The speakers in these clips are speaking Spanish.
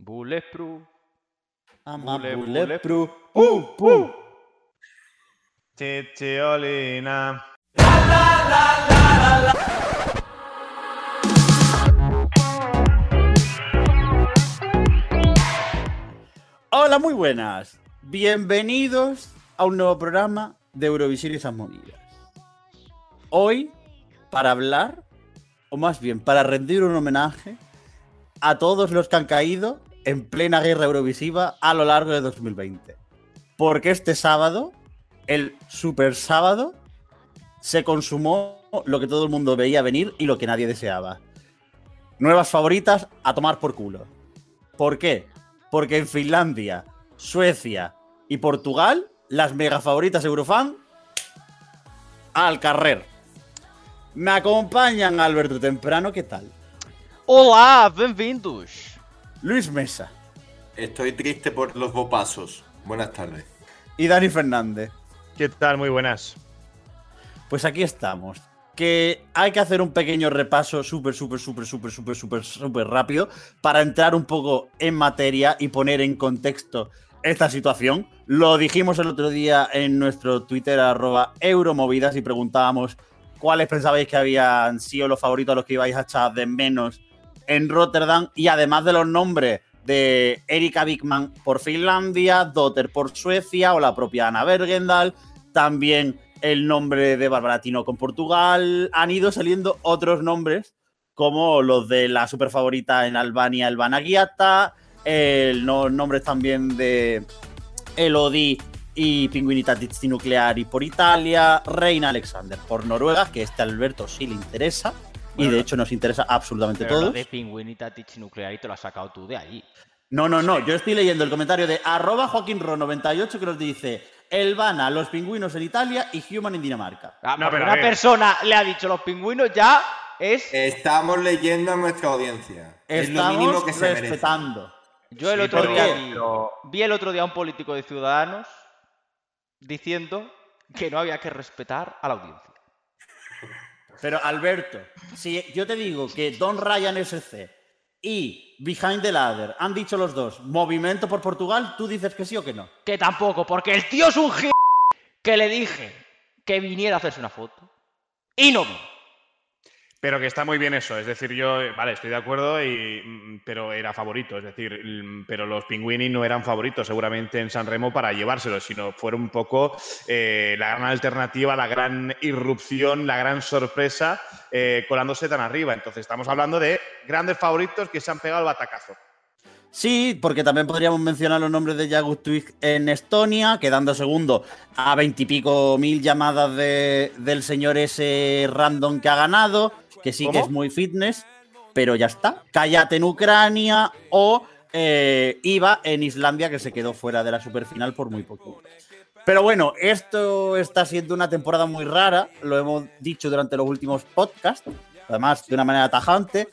Bulletproof. I'm a Bule- bulletproof. Uh, uh. Chichiolina. Hola, muy buenas. Bienvenidos a un nuevo programa de Eurovisión y esas movidas. Hoy, para hablar, o más bien, para rendir un homenaje a todos los que han caído en plena guerra eurovisiva a lo largo de 2020. Porque este sábado, el super sábado, se consumó lo que todo el mundo veía venir y lo que nadie deseaba. Nuevas favoritas a tomar por culo. ¿Por qué? Porque en Finlandia, Suecia y Portugal, las mega favoritas Eurofan al carrer. Me acompañan Alberto Temprano, ¿qué tal? Olá, bem-vindos! Luis Mesa Estoy triste por los bopasos. Buenas tardes. y Dani Fernández. ¿Qué tal? Muy buenas. Pues aquí estamos. Que hay que hacer un pequeño repaso súper, súper, súper, súper, súper, súper, súper rápido para entrar un poco en materia y poner en contexto esta situación. Lo dijimos el otro día en nuestro Twitter, arroba Euromovidas, y preguntábamos cuáles pensabais que habían sido los favoritos a los que ibais a echar de menos en Rotterdam. Y además de los nombres de Erika Bigman por Finlandia, Dotter por Suecia o la propia Ana Bergendal, también el nombre de Barbaratino con Portugal. Han ido saliendo otros nombres, como los de la super favorita en Albania, el Banagiata, el, los nombres también de Elodie y Pinguinita Nucleari por Italia, Reina Alexander por Noruega, que este Alberto sí le interesa. Y de hecho nos interesa absolutamente lo todos. de Pingüinita Tich Nuclear y te lo has sacado tú de allí. No, no, no. Yo estoy leyendo el comentario de arroba JoaquinRo98 que nos dice Elvana, los pingüinos en Italia y Human en Dinamarca. Ah, No, porque pero a una persona le ha dicho los pingüinos ya es. Estamos leyendo a nuestra audiencia. es lo mínimo Estamos que se merece. respetando. Yo el Sí, otro día pero- vi, vi el otro día a un político de Ciudadanos diciendo que no había que respetar a la audiencia. Pero Alberto, si yo te digo que Don Ryan SC y Behind the Ladder han dicho los dos movimiento por Portugal, tú dices que sí o que no. Que tampoco, porque el tío es un g que le dije que viniera a hacerse una foto. Y no vino. Pero que está muy bien eso. Es decir, yo, eh, vale, estoy de acuerdo, y, mm, pero era favorito. Es decir, mm, pero los Pinguini no eran favoritos seguramente en San Remo para llevárselo, sino fueron un poco eh, la gran alternativa, la gran irrupción, la gran sorpresa eh, colándose tan arriba. Entonces, estamos hablando de grandes favoritos que se han pegado el batacazo. Sí, porque también podríamos mencionar los nombres de Jagus Twig en Estonia, quedando segundo a veintipico mil llamadas de- del señor ese random que ha ganado, que sí que es muy fitness, pero ya está. Cállate en Ucrania o eh, Iva en Islandia, que se quedó fuera de la superfinal por muy poco. Pero bueno, esto está siendo una temporada muy rara, lo hemos dicho durante los últimos podcasts, además de una manera tajante.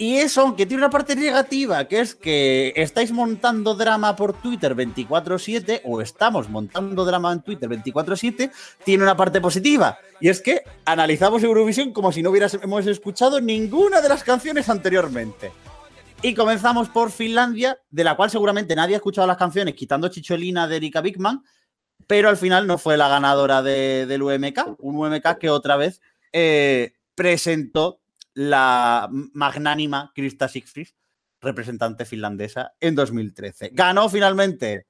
Y eso, aunque tiene una parte negativa, que es que estáis montando drama por Twitter 24/7, o estamos montando drama en Twitter 24/7, tiene una parte positiva. Y es que analizamos Eurovisión como si no hubiéramos escuchado ninguna de las canciones anteriormente. Y comenzamos por Finlandia, de la cual seguramente nadie ha escuchado las canciones, quitando Chicholina de Erika Bigman, pero al final no fue la ganadora de- del UMK, un UMK que otra vez eh, presentó la magnánima Krista Sigfrid, representante finlandesa, en 2013. Ganó finalmente.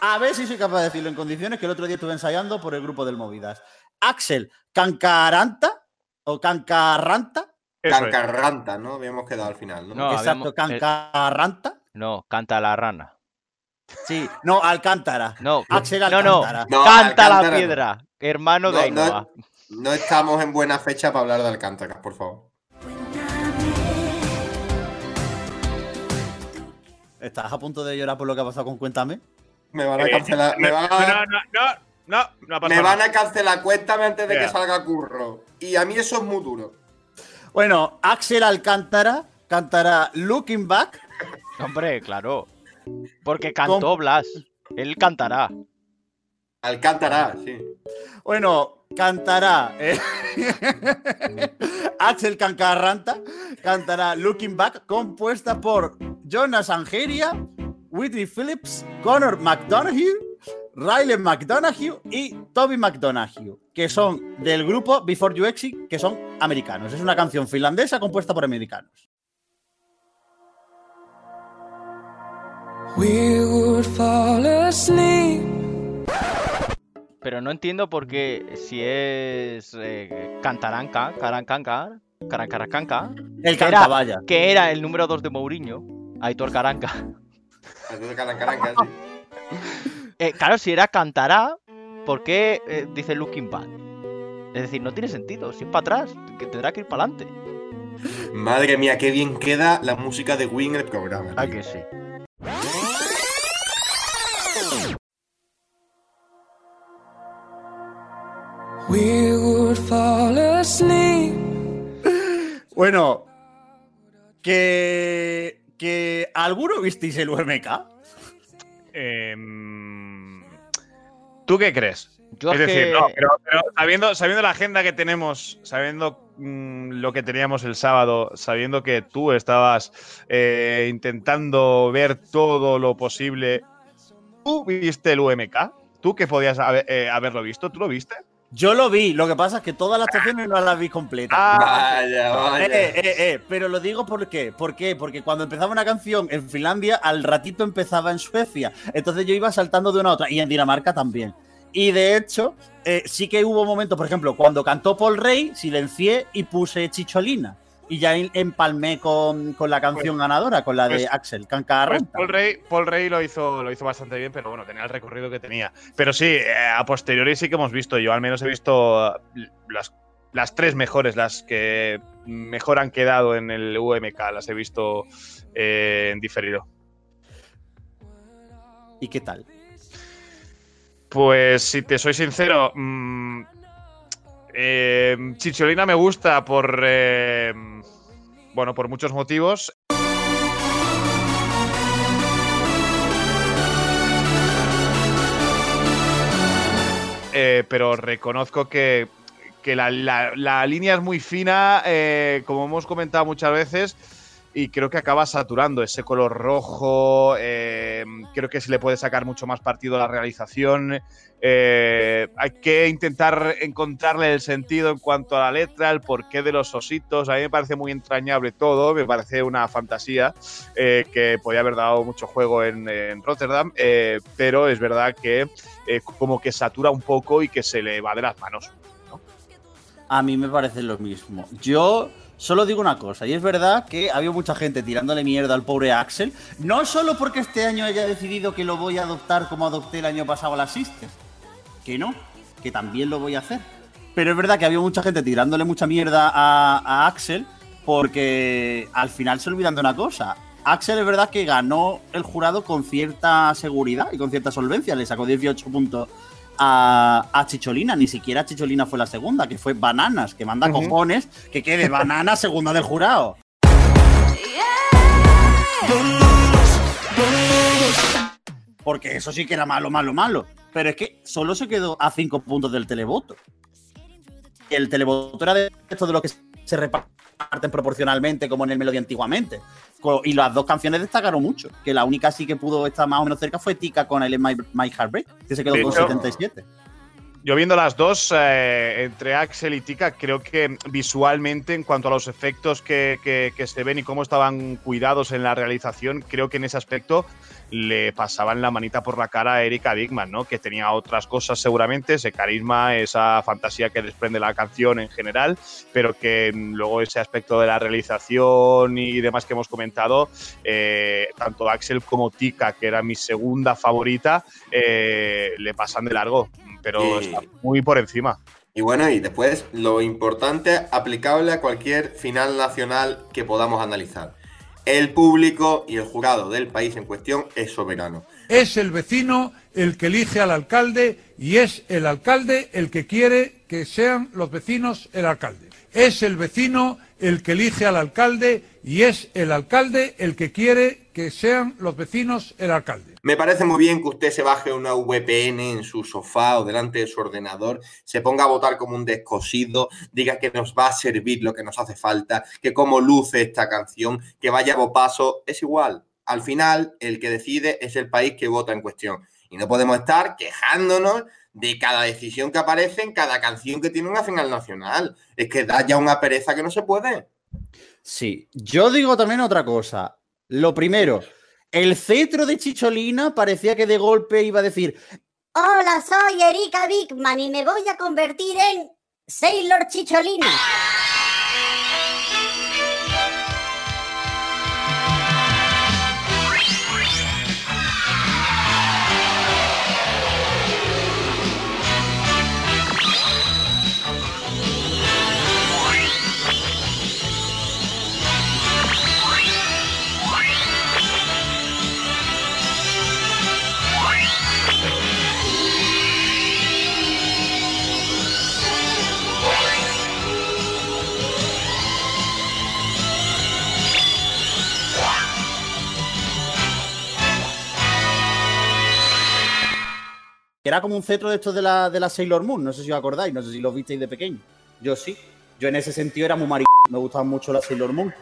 A ver si soy capaz de decirlo en condiciones que el otro día estuve ensayando por el grupo del Movidas. Axel Cancaranta o Cancarranta. Cancarranta, ¿no? Habíamos quedado al final, ¿no? No. Exacto, habíamos- Cancarranta. No, canta la rana. Sí, no, Alcántara. No, Axel no, no. No, Canta la no. piedra, hermano de No, no, Ainhoa. No estamos en buena fecha para hablar de Alcántara, por favor. ¿Estás a punto de llorar por lo que ha pasado con Cuéntame? Me van a Eh, cancelar. Me no, van no, a, no, no, no, no ha pasado me van a cancelar. Cuéntame antes de que salga curro. Y a mí eso es muy duro. Bueno, Axel Alcántara cantará Looking Back. Hombre, claro. Porque cantó Blas. Él cantará. Alcántara, sí. Bueno, cantará. eh, Axel Cancarranta cantará Looking Back, compuesta por Jonas Angeria, Whitney Phillips, Connor McDonough, Riley McDonough y Toby McDonough, que son del grupo Before You Exit, que son americanos. Es una canción finlandesa compuesta por americanos. We would fall asleep. Pero no entiendo por qué si es eh, Cantaranca, Carancanca, Carancaracanca, El que era, Cancavalla. que era el número 2 de Mourinho, Aitor Caranca. Carancaranca, sí. Eh, claro, si era Cantará, ¿por qué eh, dice Looking Back? Es decir, no tiene sentido. Si es para atrás, que tendrá que ir para adelante. Madre mía, qué bien queda la música de Wing en el programa. Ah, que sí. We would fall asleep. Bueno, que, que ¿alguno visteis el UMK? Em, ¿Tú qué crees? Yo es decir, que- no, pero, pero sabiendo, sabiendo la agenda que tenemos, sabiendo mm, lo que teníamos el sábado, sabiendo que tú estabas eh, intentando ver todo lo posible, ¿tú viste el UMK? ¿Tú que podías haber- eh, haberlo visto? ¿Tú lo viste? Yo lo vi, lo que pasa es que todas las actuaciones no las vi completas. Ah, Vaya, vaya. Eh, eh, eh, pero lo digo por qué. ¿Por qué? Porque cuando empezaba una canción en Finlandia, al ratito empezaba en Suecia. Entonces yo iba saltando de una a otra. Y en Dinamarca también. Y de hecho, eh, sí que hubo momentos, por ejemplo, cuando cantó Paul Rey, silencié y puse Chicholina. Y ya empalmé con, con la canción ganadora, con la de pues- Axel, Pues Cancarrenta. Paul Rey, Paul Rey lo, hizo, lo hizo bastante bien, pero bueno, tenía el recorrido que tenía. Pero sí, eh, a posteriori sí que hemos visto, yo al menos he visto eh, las, las tres mejores, las que mejor han quedado en el UMK, las he visto eh, en diferido. ¿Y qué tal? Pues si te soy sincero, mm, eh, Chicholina me gusta por, eh, bueno, por muchos motivos. Eh, pero reconozco que, que la, la- línea es muy fina, eh, como hemos comentado muchas veces, y creo que acaba saturando ese color rojo. eh, creo que se le puede sacar mucho más partido a la realización. eh, hay que intentar encontrarle el sentido en cuanto a la letra, el porqué de los ositos. A mí me parece muy entrañable todo, me parece una fantasía eh, que podía haber dado mucho juego en, Rotterdam, pero es verdad que como que satura un poco y que se le va de las manos. A mí me parece lo mismo. Yo solo digo una cosa, y es verdad que ha habido mucha gente tirándole mierda al pobre Axel, no solo porque este año haya decidido que lo voy a adoptar como adopté el año pasado a Sisters, que no, que también lo voy a hacer. Pero es verdad que había mucha gente tirándole mucha mierda a, a Axel porque al final se olvidan de una cosa. Axel es verdad que ganó el jurado con cierta seguridad y con cierta solvencia. Le sacó 18 puntos a, a Chicholina. Ni siquiera Chicholina fue la segunda, que fue Bananas, que manda Ujú. cojones que quede Banana segunda del jurado. Porque eso sí que era malo, malo, malo. Pero es que solo se quedó a 5 puntos del televoto. El televoto era de esto de lo que se reparten proporcionalmente, como en el Melody antiguamente. Y las dos canciones destacaron mucho. Que la única sí que pudo estar más o menos cerca fue Tika con el My, My Heartbreak, que se quedó con hecho- 77. Yo viendo las dos, eh, entre Axel y Tika, creo que visualmente, en cuanto a los efectos que, se ven y cómo estaban cuidados en la realización, creo que en ese aspecto le pasaban la manita por la cara a Erika Bigman, ¿no? Que tenía otras cosas seguramente, ese carisma, esa fantasía que desprende la canción en general, pero que mm, luego ese aspecto de la realización y demás que hemos comentado, eh, tanto Axel como Tika, que era mi segunda favorita, eh, le pasan de largo, pero Y- está muy por encima. Y bueno, y después lo importante, aplicable a cualquier final nacional que podamos analizar. El público y el jurado del país en cuestión es soberano. Es el vecino el que elige al alcalde y es el alcalde el que quiere que sean los vecinos el alcalde. Es el vecino el que elige al alcalde y es el alcalde el que quiere que sean los vecinos el alcalde. Me parece muy bien que usted se baje una VPN en su sofá o delante de su ordenador, se ponga a votar como un descosido, diga que nos va a servir lo que nos hace falta, que cómo luce esta canción, que vaya a paso, es igual. al final el que decide es el país que vota en cuestión. Y no podemos estar quejándonos de cada decisión que aparece en cada canción que tiene una final nacional. Es que da ya una pereza que no se puede. Sí, yo digo también otra cosa. Lo primero, el cetro de Chicholina parecía que de golpe iba a decir, Hola, soy Erika Bigman y me voy a convertir en Sailor Chicholina. Que era como un cetro de estos de la, de la Sailor Moon. No sé si os acordáis, no sé si lo visteis de pequeño. Yo sí. Yo en ese sentido era muy mari... Me gustaba mucho la Sailor Moon.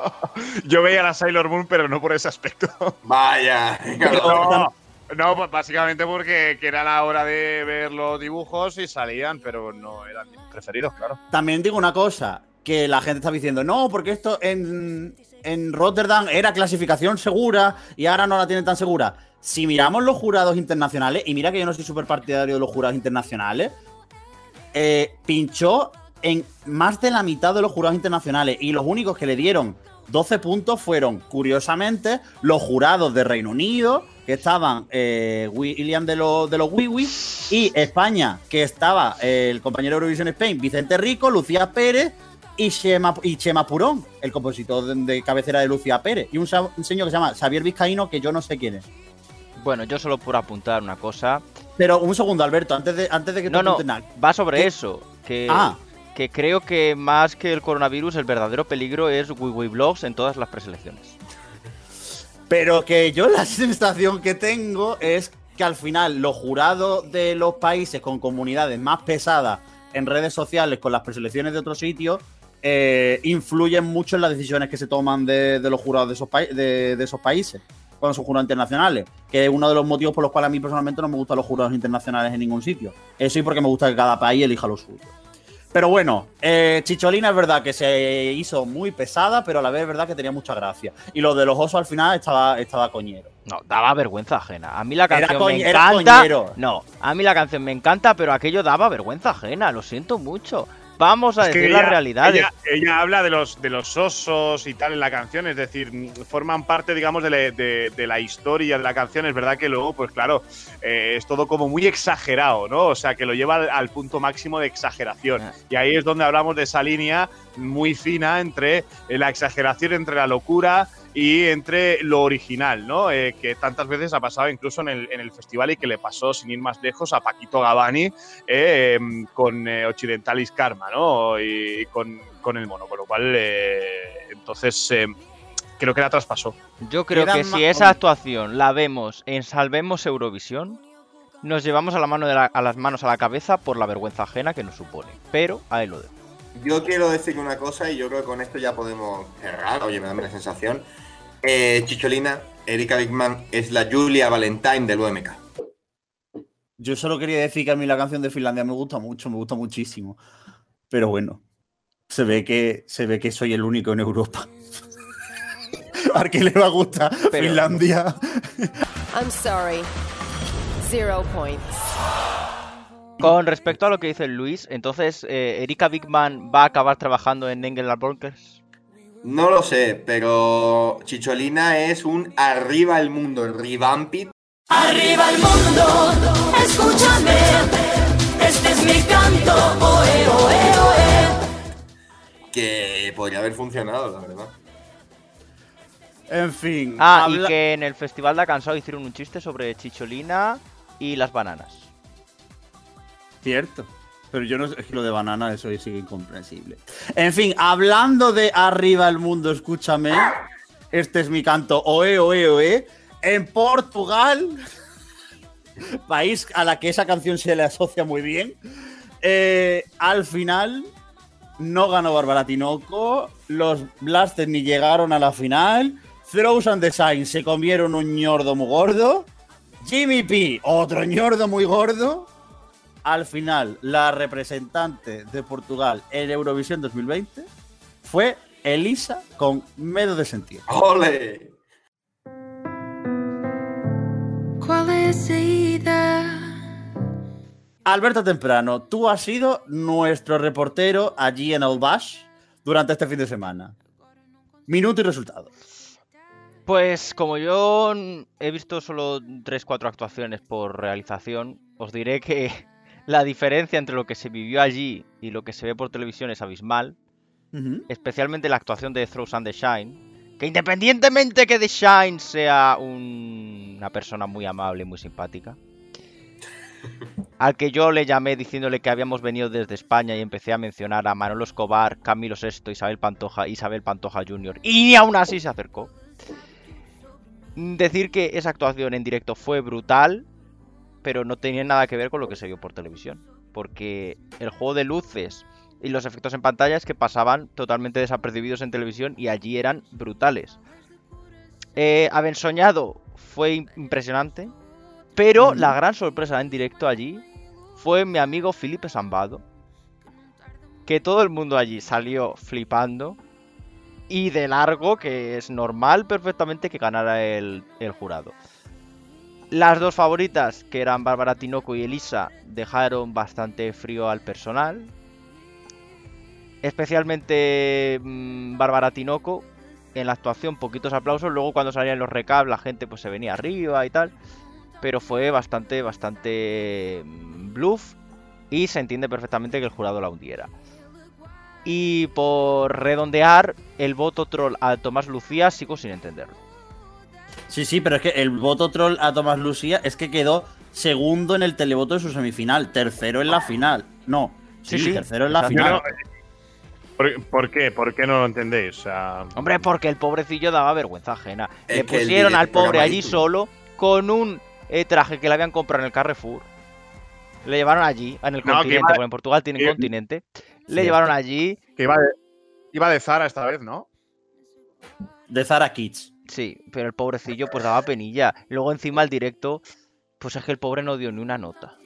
Yo veía la Sailor Moon, pero no por ese aspecto. Vaya. No, no, pues básicamente porque que era la hora de ver los dibujos y salían, pero no eran mis preferidos, claro. También digo una cosa, que la gente está diciendo, no, porque esto en, en Rotterdam era clasificación segura y ahora no la tienen tan segura. Si miramos los jurados internacionales, y mira que yo no soy súper partidario de los jurados internacionales, eh, pinchó en más de la mitad de los jurados internacionales y los únicos que le dieron 12 puntos fueron, curiosamente, los jurados de Reino Unido, que estaban eh, William de, los de los Wiwi, y España, que estaba eh, el compañero de Eurovisión Spain, Vicente Rico, Lucía Pérez y Chema, Purón, el compositor de, cabecera de Lucía Pérez, y un, un señor que se llama Xavier Vizcaíno, que yo no sé quién es. Bueno, yo solo por apuntar una cosa. Pero un segundo, Alberto, antes de, antes de que No, no, nada. va sobre ¿Qué? eso. Que, Ah. que creo que más que el coronavirus, el verdadero peligro es WiiWi Blogs en todas las preselecciones. Pero que yo la sensación que tengo es que al final los jurados de los países con comunidades más pesadas en redes sociales con las preselecciones de otros sitios eh, influyen mucho en las decisiones que se toman de, de los jurados de esos, de, de esos países cuando son jurados internacionales, que es uno de los motivos por los cuales a mí personalmente no me gustan los jurados internacionales en ningún sitio. Eso y porque me gusta que cada país elija lo suyo. Pero bueno, eh, Chicholina es verdad que se hizo muy pesada, pero a la vez es verdad que tenía mucha gracia. Y lo de los osos al final estaba, estaba coñero. No, daba vergüenza ajena. A mí la canción me encanta. No, a mí la canción me encanta, pero aquello daba vergüenza ajena. Lo siento mucho. Vamos a Es decir ella- las realidades. Ella, ella habla de los, de los osos y tal en la canción, es decir, forman parte, digamos, de, la- de- de la historia de la canción. Es verdad que luego, pues claro, eh, es todo como muy exagerado, ¿no? O sea, que lo lleva al, al punto máximo de exageración. Ah. Y ahí es donde hablamos de esa línea muy fina entre la exageración, entre la locura y entre lo original, ¿no? Eh, que tantas veces ha pasado incluso en el, en el festival y que le pasó, sin ir más lejos, a Paquito Gavani eh, em, con eh, Occidentalis Karma, ¿no? Y, con, con el mono, con lo cual, eh, entonces, eh, creo que la traspasó. Yo creo que si esa actuación la vemos en Salvemos Eurovisión, nos llevamos a, la mano de la- a las manos a la cabeza por la vergüenza ajena que nos supone. Pero ahí lo dejo. Yo quiero decir una cosa y yo creo que con esto ya podemos cerrar. Oye, me da la sensación. Eh, Chicholina, Erika Bigman es la Julia Valentine del UMK. Yo solo quería decir que a mí la canción de Finlandia me gusta mucho, me gusta muchísimo. Pero bueno, se ve que, se ve que soy el único en Europa. ¿A qué le va a gustar Pero- Finlandia? I'm sorry. Zero points. Con respecto a lo que dice Luis, entonces eh, Erika Bigman va a acabar trabajando en Engel Bronkers. No lo sé, pero Chicholina es un arriba el mundo, el revampit. Arriba el mundo, escúchame, este es mi canto, oe, oe, oe. que podría haber funcionado, la verdad. En fin. Ah, habla- y que en el Festival de Cansado hicieron un chiste sobre Chicholina y las bananas. Cierto. Pero yo no sé, es que lo de banana, eso sigue incomprensible. En fin, hablando de arriba el mundo, escúchame. Este es mi canto, oe, oe, oe. En Portugal, país a la que esa canción se le asocia muy bien, eh, al final no ganó Bárbara Tinoco, los Blasters ni llegaron a la final, Throws and Design se comieron un ñordo muy gordo. Jimmy P, otro ñordo muy gordo. Al final, la representante de Portugal en Eurovisión 2020 fue Elisa con Medo de Sentir. ¡Ole! Qual é a saída? Alberto Temprano, tú has sido nuestro reportero allí en el Bash durante este fin de semana. Minuto y resultado. Pues como yo he visto solo 3-4 actuaciones por realización, os diré que la diferencia entre lo que se vivió allí y lo que se ve por televisión es abismal. Especialmente la actuación de Throws and the Shine, que independientemente que The Shine sea un- una persona muy amable, muy simpática, al que yo le llamé diciéndole que habíamos venido desde España y empecé a mencionar a Manolo Escobar, Camilo VI, Isabel Pantoja, Isabel Pantoja Jr. y ni aún así se acercó. Decir que esa actuación en directo fue brutal, pero no tenía nada que ver con lo que se vio por televisión, porque el juego de luces y los efectos en pantalla es que pasaban totalmente desapercibidos en televisión y allí eran brutales. Eh, Haber soñado fue im- impresionante, pero la gran sorpresa en directo allí fue mi amigo Felipe Sambado, que todo el mundo allí salió flipando y de largo, que es normal perfectamente que ganara el, el jurado. Las dos favoritas, que eran Bárbara Tinoco y Elisa, dejaron bastante frío al personal, especialmente mm, Bárbara Tinoco en la actuación poquitos aplausos. Luego cuando salían los recaps la gente pues se venía arriba y tal. Pero fue bastante bastante mm, bluff y se entiende perfectamente que el jurado la hundiera. Y por redondear el voto troll a Tomás Lucía sigo sin entenderlo Sí, sí, pero es que el voto troll a Tomás Lucía es que quedó segundo en el televoto de su semifinal, tercero en la final. No, sí, Sí, sí, tercero en la final. ¿Por, por qué? ¿Por qué no lo entendéis? O sea, Hombre, porque el pobrecillo daba vergüenza ajena. Es le pusieron al pobre allí solo con un eh, traje que le habían comprado en el Carrefour. Le llevaron allí, en el No, continente, porque en Portugal tienen que- continente. Le llevaron allí, que iba de, iba de Zara esta vez, ¿no? De Zara Kids. Sí, pero el pobrecillo pues daba penilla. Luego encima el directo, pues es que el pobre no dio ni una nota.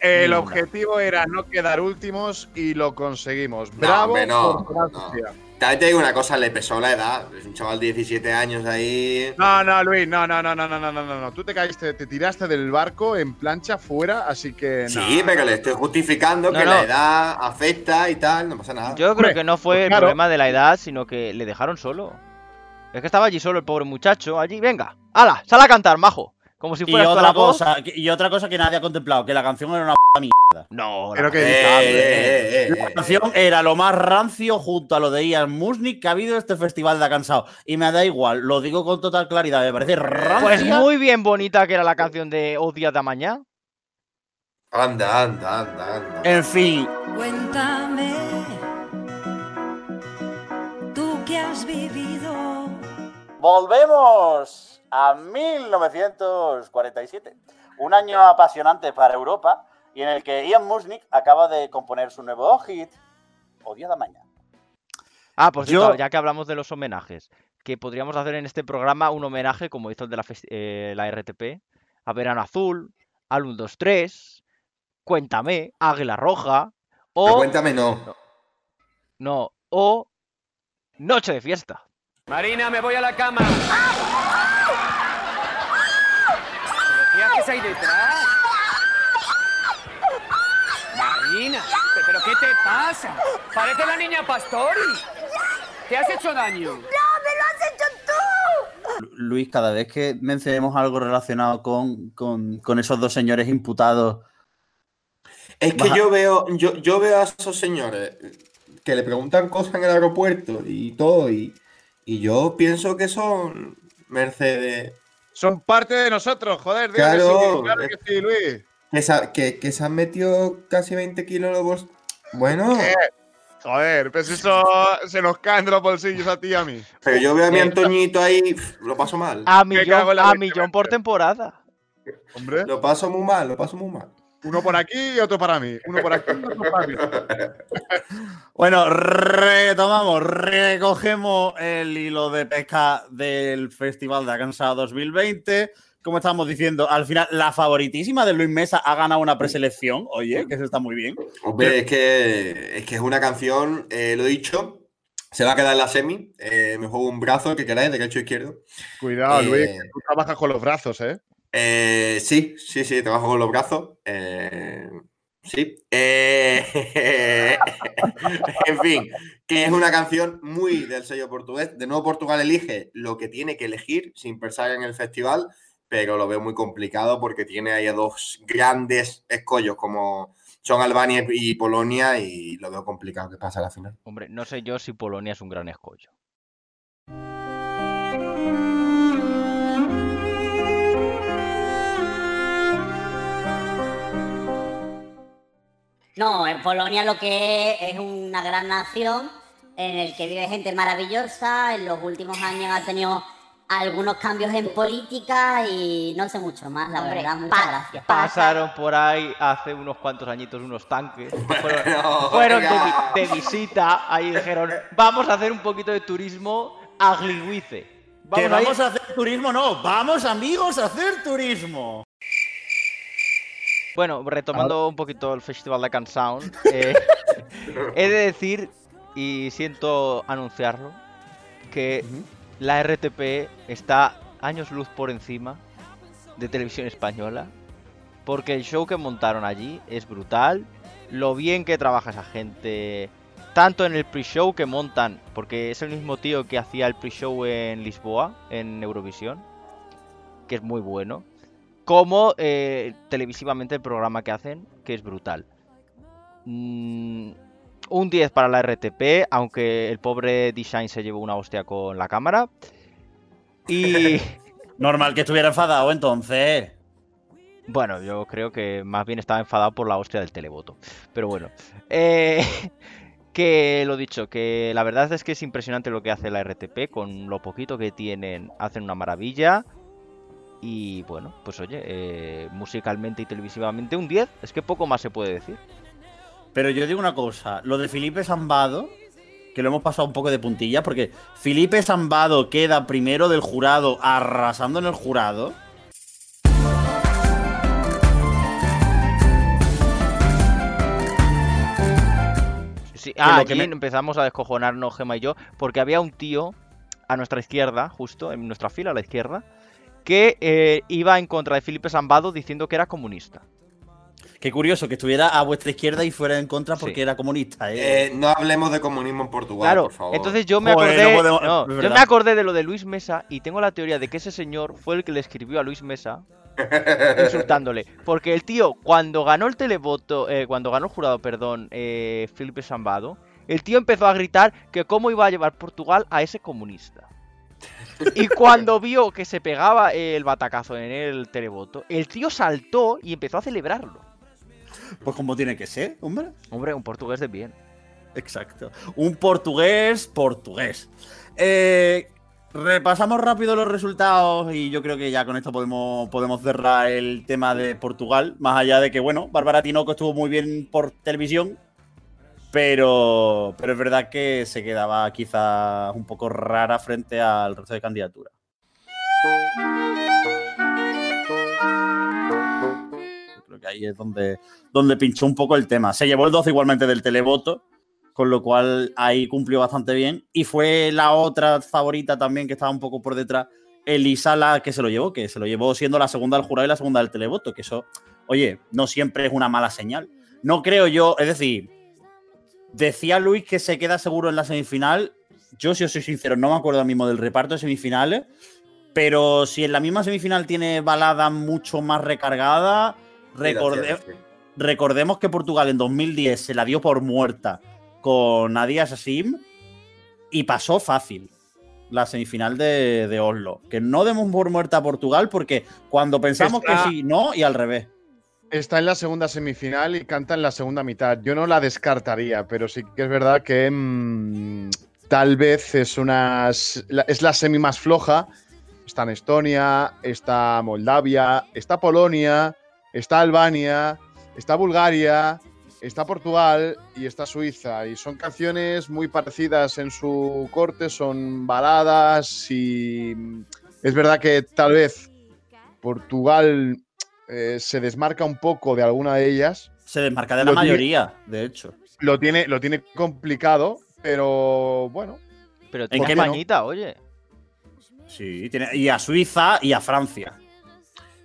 El objetivo era no quedar últimos y lo conseguimos. No, Bravo hombre, no, por. También te digo una cosa, le pesó la edad. Es un chaval de 17 años ahí. No, no, Luis, no, no, no, no, no, no, no, no. Tú te caíste, te tiraste del barco en plancha fuera, así que. no. Sí, pero le estoy justificando No, que no. la edad afecta y tal, no pasa nada. Yo Hombre, creo que no fue el claro. problema de la edad, sino que le dejaron solo. Es que estaba allí solo el pobre muchacho, allí, venga, hala, sal a cantar, majo. Como si Y fuera otra, cosa, que- y otra cosa que nadie ha contemplado, que la canción era una puta mierda. No, la- que- Eh, eh, eh, La eh, canción era lo más rancio junto a lo de Ian Musnik que ha habido en este festival de cansado. Y me da igual, lo digo con total claridad, me parece rancia. Pues muy bien bonita que era la canción de O Día de Mañana. Anda, anda, anda, anda. En fin, Cuéntame, tú que has vivido. Volvemos a 1947. Un año apasionante para Europa y en el que Ian Musnik acaba de componer su nuevo hit, O Día de Mañana. Ah, pues Yo- ya que hablamos de los homenajes, que podríamos hacer en este programa un homenaje, como hizo el de la, eh, la RTP, a Verano Azul, al 1, 2, 3, Cuéntame, Águila Roja, Pero o... cuéntame, no. No, o Noche de Fiesta. Marina, me voy a la cama. ¿Pero qué haces ahí detrás? Marina, ¿pe- ¿pero qué te pasa? Parece la niña Pastori. ¿Te has hecho daño? Lu- Luis, cada vez que mencionemos algo relacionado con, con- con esos dos señores imputados, Es que yo veo, yo, yo veo a esos señores que le preguntan cosas en el aeropuerto y todo, y, y yo pienso que son Mercedes. Son parte de nosotros, joder. dime Claro. que sí, claro que sí, Luis. Que, se- que, que se han metido casi 20 kilos en los bols- Bueno, Eh, Joder, pues eso se nos caen de los bolsillos a ti y a mí. pero yo veo a mi Antoñito ahí, lo paso mal. A millón, a millón por temporada. Hombre. Lo paso muy mal, lo paso muy mal. Uno por aquí y otro para mí. Uno por aquí y otro para mí. Bueno, retomamos, recogemos el hilo de pesca del Festival de Arkansas 2020. Como estábamos diciendo, al final la favoritísima de Luis Mesa ha ganado una preselección. Oye, que eso está muy bien. Hombre, es que, es que es una canción, eh, lo he dicho, se va a quedar en la semi. eh, me juego un brazo, el que queráis, derecho o izquierdo. Cuidado, Luis, Eh, que tú trabajas con los brazos, ¿eh? Eh, sí, sí, sí, trabajo con los brazos. eh, sí. Eh, en fin, que es una canción muy del sello portugués. De nuevo, Portugal elige lo que tiene que elegir sin pensar en el festival, pero lo veo muy complicado porque tiene ahí dos grandes escollos como son Albania y Polonia y lo veo complicado que pase a la final. Hombre, no sé yo si Polonia es un gran escollo. No, en Polonia lo que es es una gran nación en el que vive gente maravillosa. En los últimos años ha tenido algunos cambios en política y no sé mucho más, la verdad. Muchas gracias. Pasaron por ahí hace unos cuantos añitos unos tanques. Fueron, de, visita. Ahí dijeron, vamos a hacer un poquito de turismo a Gliwice. que a ir- vamos a hacer turismo, no, vamos amigos a hacer turismo. Bueno, retomando un poquito el Festival de Cansound, eh, he de decir, y siento anunciarlo, que la RTP está años luz por encima de televisión española, porque el show que montaron allí es brutal, lo bien que trabaja esa gente, tanto en el pre-show que montan, porque es el mismo tío que hacía el pre-show en Lisboa, en Eurovisión, que es muy bueno como eh, televisivamente el programa que hacen, que es brutal. Mm, un 10 para la RTP, aunque el pobre Design se llevó una hostia con la cámara. Y Normal que estuviera enfadado entonces. bueno, yo creo que más bien estaba enfadado por la hostia del televoto. Pero bueno. Eh, que lo dicho, que la verdad es que es impresionante lo que hace la RTP. Con lo poquito que tienen, hacen una maravilla. Y bueno, pues oye, eh, musicalmente y televisivamente un 10. Es que poco más se puede decir. Pero yo digo una cosa, lo de Felipe Zambado, que lo hemos pasado un poco de puntilla, porque Felipe Zambado queda primero del jurado, arrasando en el jurado. Sí, ah, lo que aquí me- empezamos a descojonarnos Gema y yo, porque había un tío a nuestra izquierda, justo, en nuestra fila a la izquierda, que eh, iba en contra de Felipe Zambado diciendo que era comunista. Qué curioso que estuviera a vuestra izquierda y fuera en contra porque Sí. era comunista. ¿eh? Eh, no hablemos de comunismo en Portugal, Claro, por favor. entonces yo me Joder, acordé, no podemos- no, es yo me acordé de lo de Luis Mesa y tengo la teoría de que ese señor fue el que le escribió a Luis Mesa insultándole, porque el tío cuando ganó el televoto, eh, cuando ganó el jurado, perdón, eh, Felipe Zambado, el tío empezó a gritar que cómo iba a llevar Portugal a ese comunista. Y cuando vio que se pegaba el batacazo en el televoto, el tío saltó y empezó a celebrarlo. Pues como tiene que ser, hombre. Hombre, un portugués de bien. Exacto. Un portugués portugués. Eh, repasamos rápido los resultados y yo creo que ya con esto podemos, podemos cerrar el tema de Portugal. Más allá de que, bueno, Bárbara Tinoco estuvo muy bien por televisión, pero, pero es verdad que se quedaba quizás un poco rara frente al resto de candidaturas. Yo creo que ahí es donde, donde pinchó un poco el tema. Se llevó el 12 igualmente del televoto, con lo cual ahí cumplió bastante bien. Y fue la otra favorita también que estaba un poco por detrás, Elisa, la que se lo llevó, que se lo llevó siendo la segunda del jurado y la segunda del televoto, que eso, oye, no siempre es una mala señal. No creo yo, es decir, decía Luis que se queda seguro en la semifinal. Yo, si os soy sincero, no me acuerdo ahora mismo del reparto de semifinales. Pero si en la misma semifinal tiene balada mucho más recargada, recorde- Cierto, sí. recordemos que Portugal en 2010 se la dio por muerta con Nadia Sassim y pasó fácil la semifinal de, de Oslo. Que no demos por muerta a Portugal porque cuando pensamos Está- que sí, no, y al revés. Está en la segunda semifinal y canta en la segunda mitad. Yo no la descartaría, pero sí que es verdad que mm, tal vez es una es la semi más floja. Está en Estonia, está Moldavia, está Polonia, está Albania, está Bulgaria, está Portugal y está Suiza. Y son canciones muy parecidas en su corte, son baladas y es verdad que tal vez Portugal eh, se desmarca un poco de alguna de ellas. Se desmarca de la tiene- mayoría, de hecho. Lo tiene, lo tiene complicado, pero bueno. Pero ¿En tiene qué no? Españita, oye. Sí, tiene, y a Suiza y a Francia.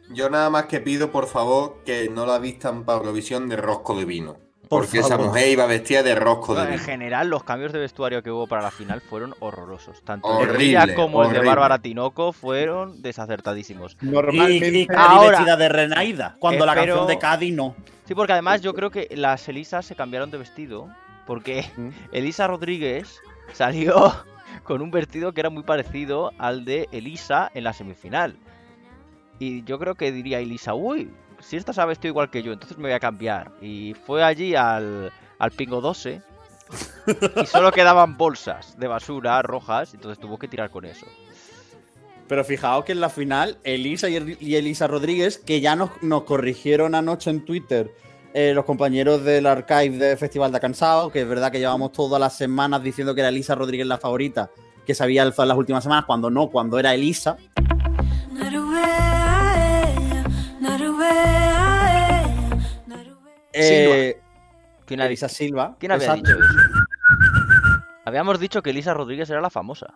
Yo nada más que pido, por favor, que no la vistan para Eurovisión de rosco de vino. Porque esa mujer iba vestida de rosco de en general, los cambios de vestuario que hubo para la final fueron horrorosos. Tanto Horrible, el de como el de. Bárbara Tinoco fueron desacertadísimos. Y, Normalmente. y Cádiz Ahora- vestida de Renaida, cuando la canción de Cádiz no. Sí, porque además yo creo que las Elisas se cambiaron de vestido. Porque Mm. Elisa Rodríguez salió con un vestido que era muy parecido al de Elisa en la semifinal. Y yo creo que diría Elisa, uy, si esta se ha vestido igual que yo, entonces me voy a cambiar. Y fue allí al, al Pingo 12 y solo quedaban bolsas de basura rojas, entonces tuvo que tirar con eso. Pero fijaos que en la final, Elisa y, El- Elisa Rodríguez, que ya nos, nos corrigieron anoche en Twitter eh, los compañeros del archive de Festival de Cansado, que es verdad que llevamos todas las semanas diciendo que era Elisa Rodríguez la favorita, que se había alzado en las últimas semanas, cuando no, cuando era Elisa. Eh, ¿Quién, ha- Elisa Silva. quién había exacto. dicho eso? Habíamos dicho que Elisa Rodríguez era la famosa.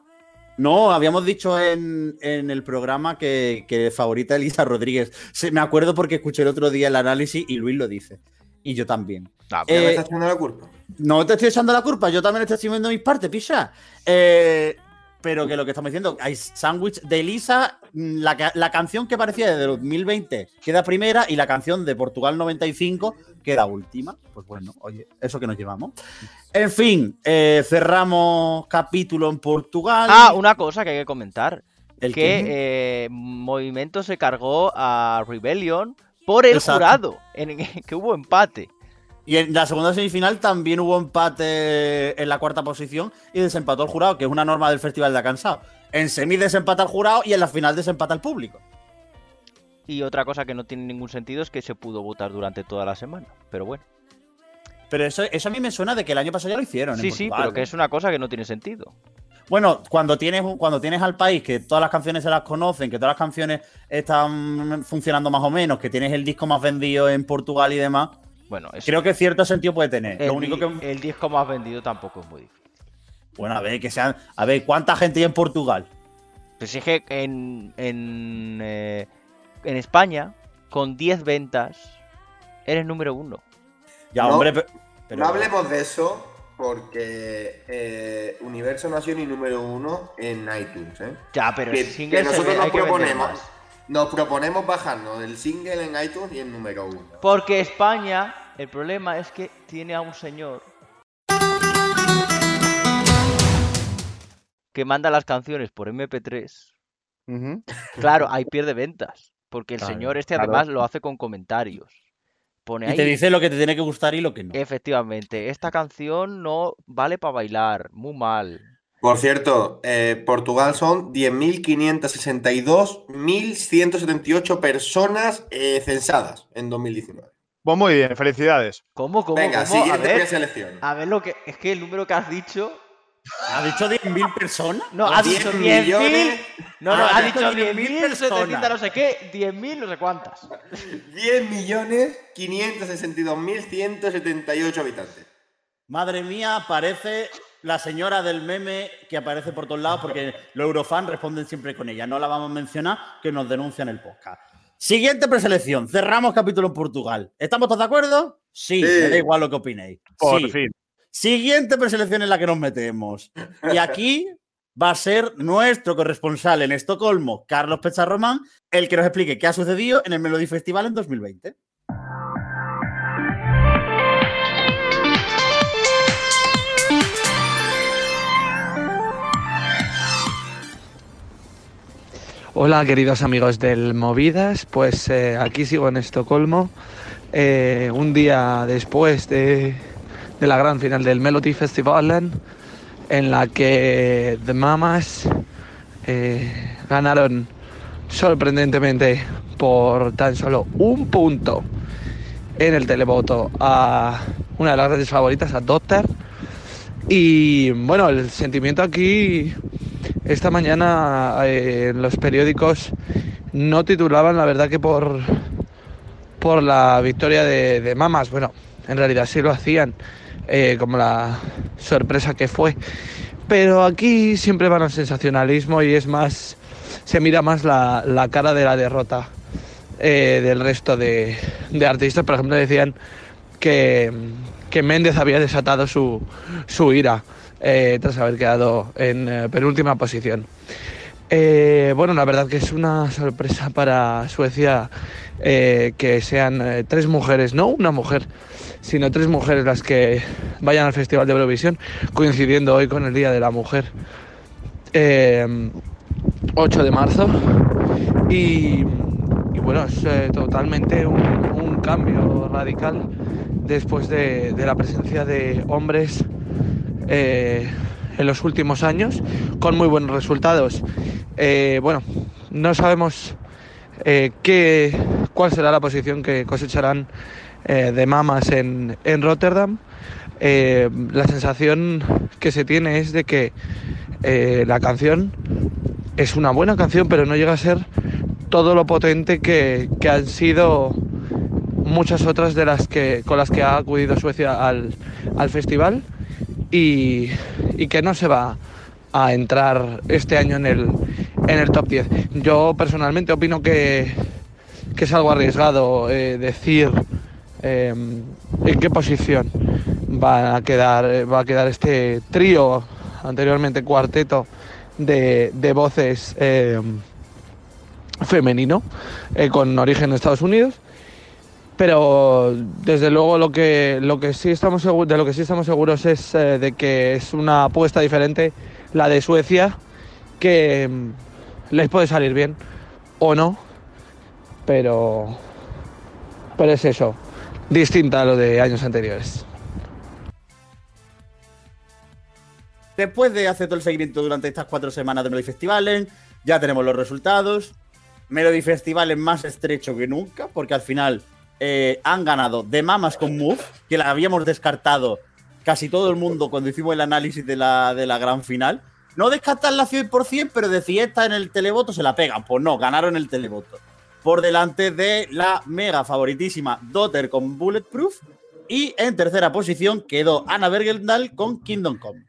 No, habíamos dicho en, en el programa que, que favorita Elisa Rodríguez. Se- me acuerdo porque escuché el otro día el análisis y Luis lo dice. Y yo también. Ah, ¿Ya me Eh, estás haciendo la culpa? No te estoy echando la culpa, yo también estoy haciendo mis partes, picha. Eh, pero que lo que estamos diciendo, hay sándwich de Elisa, mm, la, la canción que parecía desde 2020 queda primera y la canción de Portugal 95 queda última. Pues bueno, oye, eso que nos llevamos. En fin, eh, cerramos capítulo en Portugal. Ah, una cosa que hay que comentar. ¿El que eh, Movimiento se cargó a Rebellion por el Exacto. jurado, en, que hubo empate. Y en la segunda semifinal también hubo empate en la cuarta posición y desempató el jurado, que es una norma del Festival de Cansado. En semi desempata el jurado y en la final desempata el público. Y otra cosa que no tiene ningún sentido es que se pudo votar durante toda la semana. Pero bueno. Pero eso, eso a mí me suena de que el año pasado ya lo hicieron. en Sí, sí, pero que ¿eh? es una cosa que no tiene sentido. Bueno, cuando tienes, cuando tienes al país que todas las canciones se las conocen, que todas las canciones están funcionando más o menos, que tienes el disco más vendido en Portugal y demás, Bueno, creo que cierto sentido puede tener. el, Lo único que. el disco más vendido tampoco es muy difícil. Bueno, a ver, que sean. A ver, ¿cuánta gente hay en Portugal? Pues es que en, en, eh, en España, con 10 ventas, eres número uno. Ya, No, hombre, pe- pero. No hablemos de eso porque eh, Universo no ha sido ni número uno en iTunes. ¿eh? Ya, pero que, el single que nosotros nos proponemos, más. Nos proponemos bajarnos el single en iTunes y el número uno. Porque España, el problema es que tiene a un señor que manda las canciones por MP3. Ujú. Claro, ahí pierde ventas. Porque el Claro, señor este claro. además lo hace con comentarios. Pone Y ahí. te dice lo que te tiene que gustar y lo que no. Efectivamente, esta canción no vale para bailar, muy mal. Por cierto, eh, Portugal son 10.562.178 personas eh, censadas en 2019. Pues muy bien, felicidades. ¿Cómo, cómo, Venga, cómo? A siguiente ver, preselección. a ver lo que. Es que el número que has dicho. ¿Ha dicho 10.000 personas? No, ha 10 dicho 10.000. millones. No, no, Ah, ha ha dicho dicho 10.000, 10.000 700 no sé qué, 10.000 no sé cuántas. 10.562.178 habitantes. Madre mía, parece la señora del meme que aparece por todos lados porque los Eurofans responden siempre con ella. No la vamos a mencionar, que nos denuncian el podcast. Siguiente preselección. Cerramos capítulo en Portugal. ¿Estamos todos de acuerdo? Sí, Sí. me da igual lo que opinéis. Por Sí. fin. Siguiente preselección en la que nos metemos. Y aquí va a ser nuestro corresponsal en Estocolmo, Carlos Pecharromán, el que nos explique qué ha sucedido en el Melody Festival en 2020. Hola queridos amigos del Movidas, pues eh, aquí sigo en Estocolmo, eh, un día después de, la gran final del Melody Festival en la que The Mamas eh, ganaron sorprendentemente por tan solo un punto. en el televoto a una de las grandes favoritas, a Doctor. Y bueno, el sentimiento aquí esta mañana eh, los periódicos no titulaban, la verdad que por, por la victoria de, de Mamas. Bueno, en realidad sí lo hacían, eh, como la sorpresa que fue. Pero aquí siempre van al sensacionalismo y es más, se mira más la, la cara de la derrota eh, del resto de, de artistas. Por ejemplo, decían que, que Méndez había desatado su, su ira eh, tras haber quedado en eh, penúltima posición. Eh, bueno, la verdad que es una sorpresa para Suecia que sean tres mujeres, no una mujer, sino tres mujeres las que vayan al Festival de Eurovisión, coincidiendo hoy con el Día de la Mujer, eh, 8 de marzo. Y, bueno, es totalmente un, cambio radical después de, de la presencia de hombres eh, en los últimos años con muy buenos resultados. Eh, bueno, no sabemos eh, qué, cuál será la posición que cosecharán de mamas en, en Rotterdam. La sensación que se tiene es de que la canción es una buena canción, pero no llega a ser todo lo potente que, que han sido muchas otras de las que con las que ha acudido Suecia al, al festival y, que no se va a entrar este año en el, en el top 10. Yo personalmente opino que, que es algo arriesgado eh, decir eh, en qué posición va a quedar, eh, va a quedar este trío, anteriormente cuarteto de, de voces eh, femenino eh, con origen en Estados Unidos. Pero desde luego lo que, lo que sí estamos de lo que sí estamos seguros es eh, de que es una apuesta diferente la de Suecia que mm, les puede salir bien o no, pero pero es eso, distinta a lo de años anteriores. Después de hacer todo el seguimiento durante estas cuatro semanas de Melody Festivalen, ya tenemos los resultados. Melody Festivalen más estrecho que nunca, porque al final eh, han ganado de mamas con Move, que la habíamos descartado casi todo el mundo cuando hicimos el análisis de la, de la gran final. No descartarla 100%, pero decir esta en el televoto se la pegan. Pues no, ganaron el televoto. Por delante de la mega favoritísima Daughter con Bulletproof. Y en tercera posición quedó Ana Bergendal con Kingdom Come.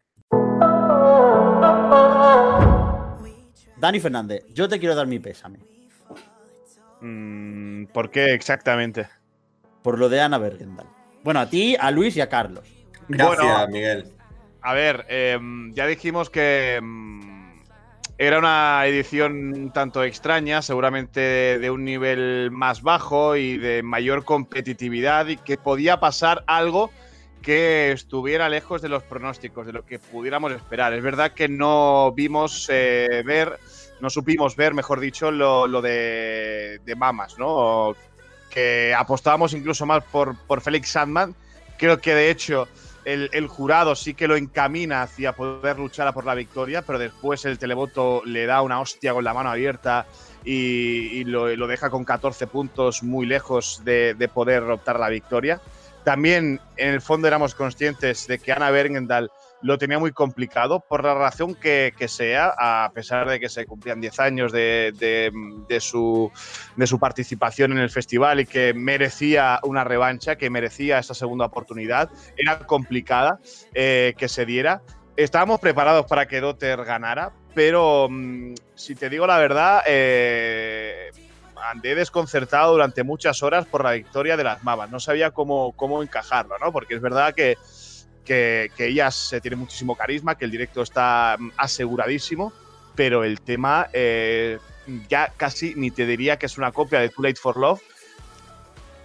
Dani Fernández, yo te quiero dar mi pésame. Mm, ¿Por qué exactamente? Por lo de Ana Bergendal. Bueno, a ti, a Luis y a Carlos. Gracias, Bueno, Miguel. A ver, eh, ya dijimos que mm, era una edición un tanto extraña, seguramente de, de un nivel más bajo y de mayor competitividad y que podía pasar algo que estuviera lejos de los pronósticos, de lo que pudiéramos esperar. Es verdad que no vimos eh, ver, no supimos ver, mejor dicho, lo, lo de, de Mamas, ¿no? Que apostábamos incluso más por, por Félix Sandman. Creo que de hecho el, el jurado sí que lo encamina hacia poder luchar por la victoria, pero después el televoto le da una hostia con la mano abierta y, lo, lo deja con 14 puntos muy lejos de, de poder optar la victoria. También en el fondo éramos conscientes de que Ana Bergendal lo tenía muy complicado por la razón que, que sea, a pesar de que se cumplían 10 años de, de- su, de su participación en el festival y que merecía una revancha, que merecía esa segunda oportunidad. Era complicada eh, que se diera. Estábamos preparados para que Dotter ganara, pero mm, si te digo la verdad, eh, andé desconcertado durante muchas horas por la victoria de las Mamas. No sabía cómo, cómo encajarlo, ¿no? Porque es verdad que, que, que ellas eh, tienen muchísimo carisma, que el directo está mm, aseguradísimo, pero el tema eh, ya casi ni te diría que es una copia de Too Late for Love,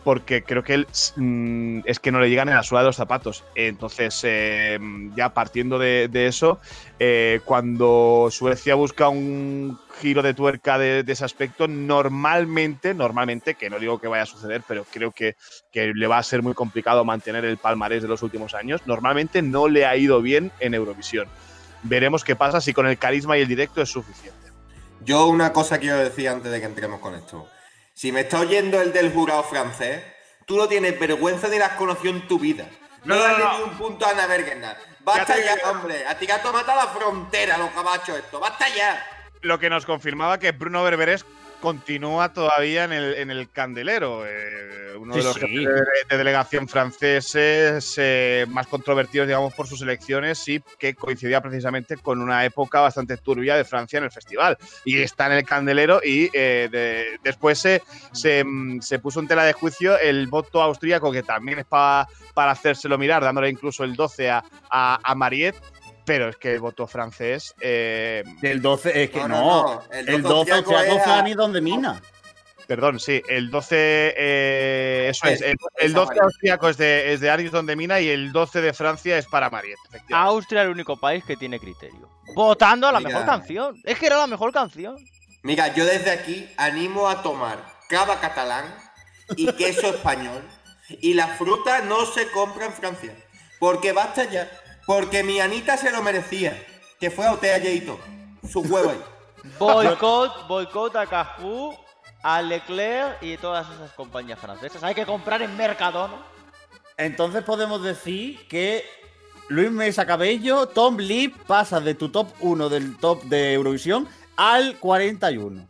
porque creo que él mm, es que no le llegan en la suela de los zapatos. Entonces, eh, ya partiendo de, eso, eh, cuando Suecia busca un giro de tuerca de, ese aspecto, normalmente, normalmente, que no digo que vaya a suceder, pero creo que, que le va a ser muy complicado mantener el palmarés de los últimos años, normalmente no le ha ido bien en Eurovisión. Veremos qué pasa si con el carisma y el directo es suficiente. Yo una cosa quiero decir antes de que entremos con esto. Si me está oyendo el del jurado francés, Tú no tienes vergüenza ni las conoció en tu vida. No, No, no, ni un punto a Ana Bergendal. Basta Ya hombre. A ti has tomado la frontera, los cabachos esto. Basta ya. Lo que nos confirmaba que Bruno Berberes continúa todavía en el, en el candelero. eh, uno Sí, de los sí. jefes de, de delegación franceses eh, más controvertidos, digamos, por sus elecciones y que coincidía precisamente con una época bastante turbia de Francia en el festival. Y está en el candelero y eh, de- después se, se, mm, se puso en tela de juicio el voto austríaco, que también es pa- para hacérselo mirar, dándole incluso el 12 a, a, a Mariette. Pero es que el voto francés. eh, El 12, es que No, no. no, no, El, el 12 12 Thiago es fue a- a ni donde mina. Perdón, sí, el 12, eh, eso es, Es- el, es el 12 Mariette. austríaco es de, es de Ariston de Mina y el 12 de Francia es para Mariette. Austria es el único país que tiene criterio. Votando a la Mira. mejor canción. Es que era la mejor canción. Mira, yo desde aquí animo a tomar cava catalán y queso español. Y la fruta no se compra en Francia. Porque basta ya. Porque mi Anita se lo merecía. Que fue a Otea Yeito. Su huevo ahí. Boicot, boicot a Carrefour, a Leclerc y todas esas compañías francesas. Hay que comprar en Mercadona. Entonces podemos decir que Luis Mesa Cabello, Tom Lip pasa de tu top 1 del top de Eurovisión al 41.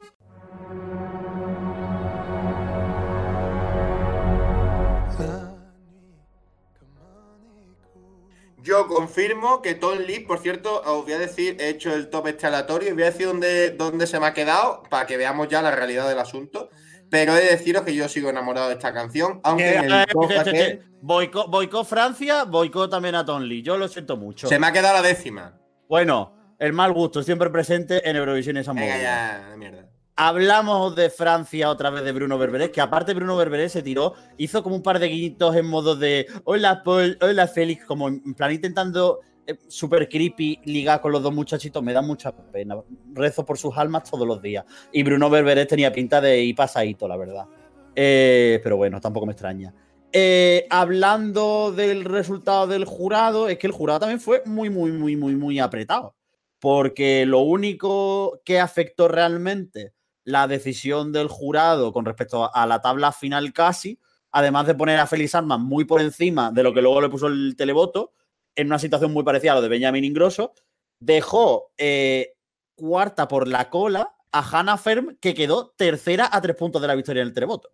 Yo confirmo que Tom Lee, por cierto, os voy a decir, he hecho el top este aleatorio y voy a decir dónde, dónde se me ha quedado para que veamos ya la realidad del asunto. Pero he de deciros que yo sigo enamorado de esta canción, aunque en el Boicot, boicot Francia, boicot también a Tom Lee. Yo lo siento mucho. se me ha quedado la décima. Bueno, el mal gusto siempre presente en Eurovisión y San Venga ya, mierda. Hablamos de Francia otra vez de Bruno Berberés, que aparte Bruno Berberés se tiró, hizo como un par de guiñitos en modo de hola Paul, hola Félix, como en plan intentando eh, super creepy ligar con los dos muchachitos, me da mucha pena. Rezo por sus almas todos los días. Y Bruno Berberés tenía pinta de ir pasadito, la verdad. Eh, pero bueno, tampoco me extraña. Eh, hablando del resultado del jurado, es que el jurado también fue muy, muy, muy, muy, muy apretado. Porque lo único que afectó realmente la decisión del jurado con respecto a la tabla final casi, además de poner a Félix Armas muy por encima de lo que luego le puso el televoto, en una situación muy parecida a lo de Benjamin Ingrosso, dejó eh, cuarta por la cola a Hannah Ferm, que quedó tercera a tres puntos de la victoria en el televoto.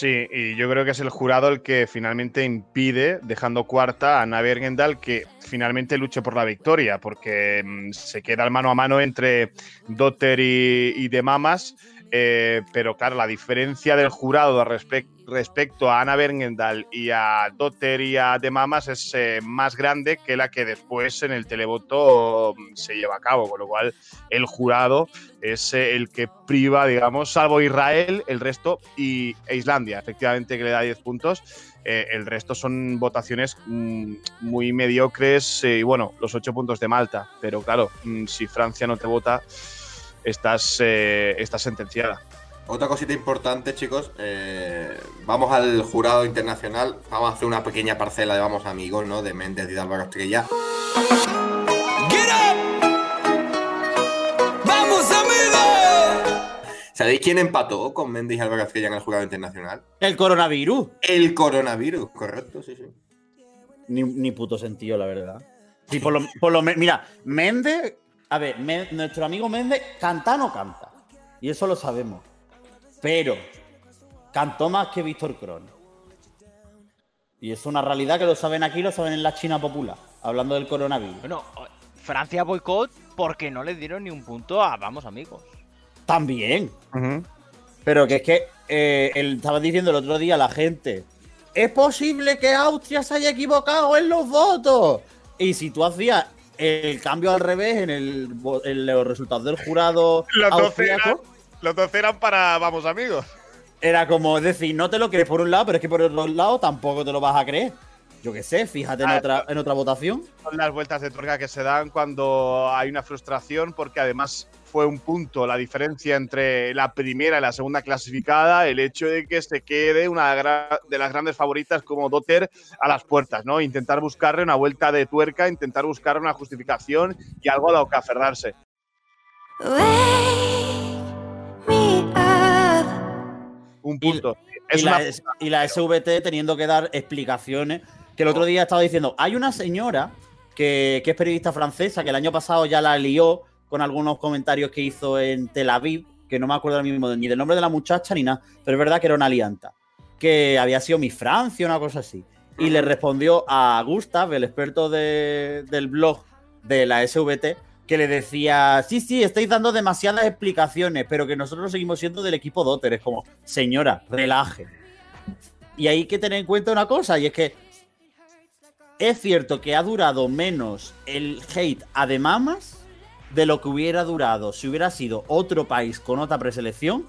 Sí, y yo creo que es el jurado el que finalmente impide, dejando cuarta a Ana Bergendal, que finalmente luche por la victoria, porque mm, se queda el mano a mano entre Dotter y, y De Mamas. Eh, pero claro, la diferencia del jurado respec- respecto a Ana Bergendal y a Dotter y a De Mamas es eh, más grande que la que después en el televoto mm, se lleva a cabo, con lo cual el jurado es eh, el que priva, digamos, salvo Israel, el resto y e Islandia, efectivamente, que le da 10 puntos. El resto son votaciones mm, muy mediocres y bueno, los 8 puntos de Malta. Pero claro, mm, si Francia no te vota, estás, eh, estás sentenciada. Otra cosita importante, chicos. eh, vamos al jurado internacional. Vamos a hacer una pequeña parcela de vamos amigos, ¿no? De Méndez y de Álvaro Estrella. ¡Vamos, amigos! ¿Sabéis quién empató con Méndez y Álvaro Estrella en el jurado internacional? El coronavirus. El coronavirus, correcto, sí, sí. Ni, ni puto sentido, la verdad. Sí, por lo, por lo mira, Méndez, a ver, Me- nuestro amigo Méndez canta o no canta. Y eso lo sabemos. Pero cantó más que Víctor Cron. Y es una realidad que lo saben aquí, lo saben en la China popular, hablando del coronavirus. Bueno, Francia boicot porque no le dieron ni un punto a Vamos Amigos. También. Pero que es que eh, él estaba diciendo el otro día a la gente, es posible que Austria se haya equivocado en los votos. Y si tú hacías el cambio al revés en, el, en los resultados del jurado Los 12 eran, los 12 eran para Vamos Amigos. era como decir, no te lo crees por un lado, pero es que por otro lado tampoco te lo vas a creer. Yo qué sé, fíjate en Ah, otra, en otra votación. Son las vueltas de tuerca que se dan cuando hay una frustración, porque además fue un punto la diferencia entre la primera y la segunda clasificada, el hecho de que se quede una de las grandes favoritas como Dotter a las puertas, ¿no? Intentar buscarle una vuelta de tuerca, intentar buscar una justificación y algo a lo que aferrarse. Un punto. Y Es la, una- y la SVT teniendo que dar explicaciones. Que el otro día estaba diciendo, hay una señora que, que es periodista francesa que el año pasado ya la lió con algunos comentarios que hizo en Tel Aviv, que no me acuerdo ahora mismo ni del nombre de la muchacha ni nada, pero es verdad que era una alianta, que había sido mi Francia, una cosa así. Y le respondió a Gustav, el experto de- del blog de la SVT, que le decía, sí, sí, estáis dando demasiadas explicaciones, pero que nosotros seguimos siendo del equipo Dotter. Es como, señora, relaje. Y hay que tener en cuenta una cosa, y es que es cierto que ha durado menos el hate a de mamas de lo que hubiera durado si hubiera sido otro país con otra preselección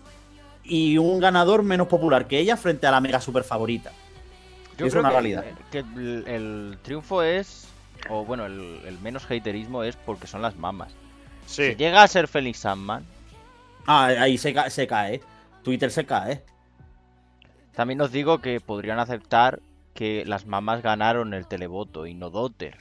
y un ganador menos popular que ella frente a la mega super favorita. Yo es creo una que- realidad. Que el, el triunfo es, o bueno, el, el menos haterismo es porque son las mamas. Si llega a ser Felix Sandman, Ah, ahí se, ca- se cae. Twitter se cae. también os digo que podrían aceptar que las mamas ganaron el televoto y no Dotter.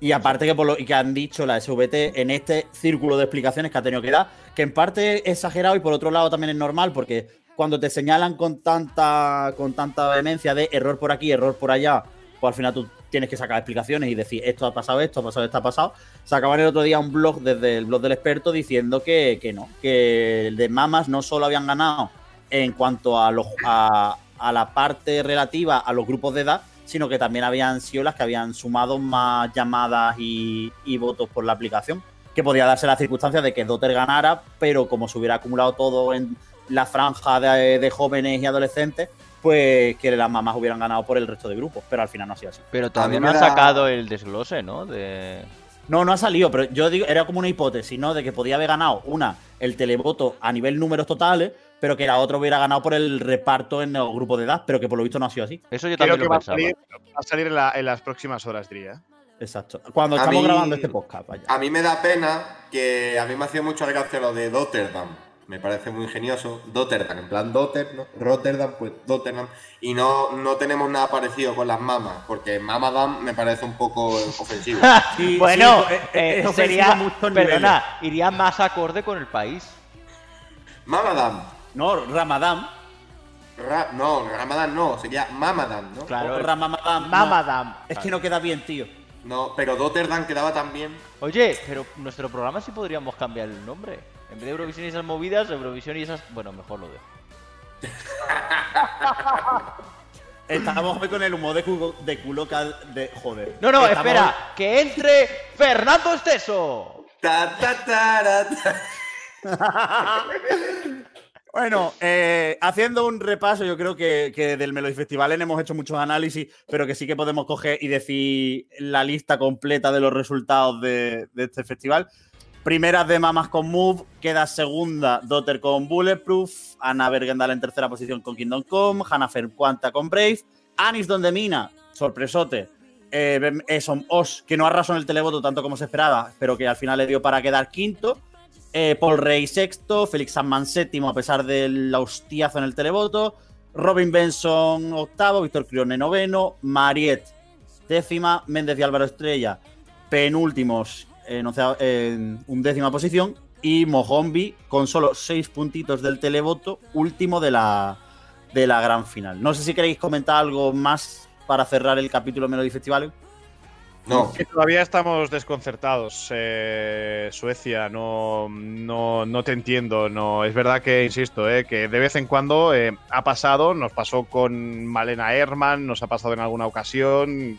Y aparte que por lo que han dicho la SVT en este círculo de explicaciones que ha tenido que dar, que en parte es exagerado y por otro lado también es normal, porque cuando te señalan con tanta, con tanta vehemencia de error por aquí, error por allá, pues al final tú tienes que sacar explicaciones y decir esto ha pasado, esto ha pasado, esto ha pasado. Sacaban el otro día un blog desde el blog del experto diciendo que, que no, que el de mamas no solo habían ganado en cuanto a, los, a, a la parte relativa a los grupos de edad, sino que también habían sido las que habían sumado más llamadas y, y votos por la aplicación. Que podía darse la circunstancia de que Dotter ganara, pero como se hubiera acumulado todo en la franja de, de jóvenes y adolescentes, pues que las mamás hubieran ganado por el resto de grupos, pero al final no ha sido así. Pero todavía no da- sacado el desglose, ¿no? De... No, no ha salido, pero yo digo, era como una hipótesis, ¿no? De que podía haber ganado una, el televoto a nivel números totales, pero que la otra hubiera ganado por el reparto en el grupo de edad, pero que por lo visto no ha sido así. Eso yo Creo que va a salir, va a salir en, la- en las próximas horas, diría. Exacto. Cuando A estamos mí- grabando este podcast, vaya. A mí me da pena que a mí me hacía mucha gracia lo de Dotterdam. Me parece muy ingenioso. Dotterdam, en plan Dotter, ¿no? Rotterdam, pues Dotterdam. Y no, no tenemos nada parecido con las mamas, porque Mamadam me parece un poco ofensivo. bueno, sí, eh, es ofensivo sería, a muchos perdona, iría más acorde con el país. Mamadam. No, Ramadam. Ra- no, Ramadam no, sería Mamadam, ¿no? Claro, no. Mamadam. Es que no queda bien, tío. No, pero Dotterdam quedaba también. Oye, pero nuestro programa sí podríamos cambiar el nombre. En vez de Eurovisión y esas movidas, Eurovisión y esas. Bueno, mejor lo dejo. Estamos hoy con el humor de culo, de culo de. Joder. No, no, Estamos espera, que entre Fernando Esteso. Ta, ta, ta. Bueno, eh, haciendo un repaso, yo creo que, del Melody Festival hemos hecho muchos análisis, pero que sí que podemos coger y decir la lista completa de los resultados de, este festival. Primeras de Mamas con Move, queda segunda Dotter con Bulletproof, Ana Bergendal en tercera posición con Kingdom Come, Hannah Cuanta con Brave, Anis Donde Mina, sorpresote, eh, Eson Os, que no arrasó en el televoto tanto como se esperaba, pero que al final le dio para quedar quinto. Eh, Paul Rey sexto, Félix Sandman séptimo a pesar del hostiazo en el televoto, Robin Benson octavo, Víctor Crione noveno, Mariette décima, Méndez y Álvaro Estrella penúltimos en, once- en undécima posición y Mojombi con solo seis puntitos del televoto, último de la, de la gran final. No sé si queréis comentar algo más para cerrar el capítulo Melody Festival. No. Que todavía estamos desconcertados. eh, Suecia, no, no, no te entiendo. No, es verdad que, insisto, eh, que de vez en cuando eh, ha pasado, nos pasó con Malena Herman, nos ha pasado en alguna ocasión,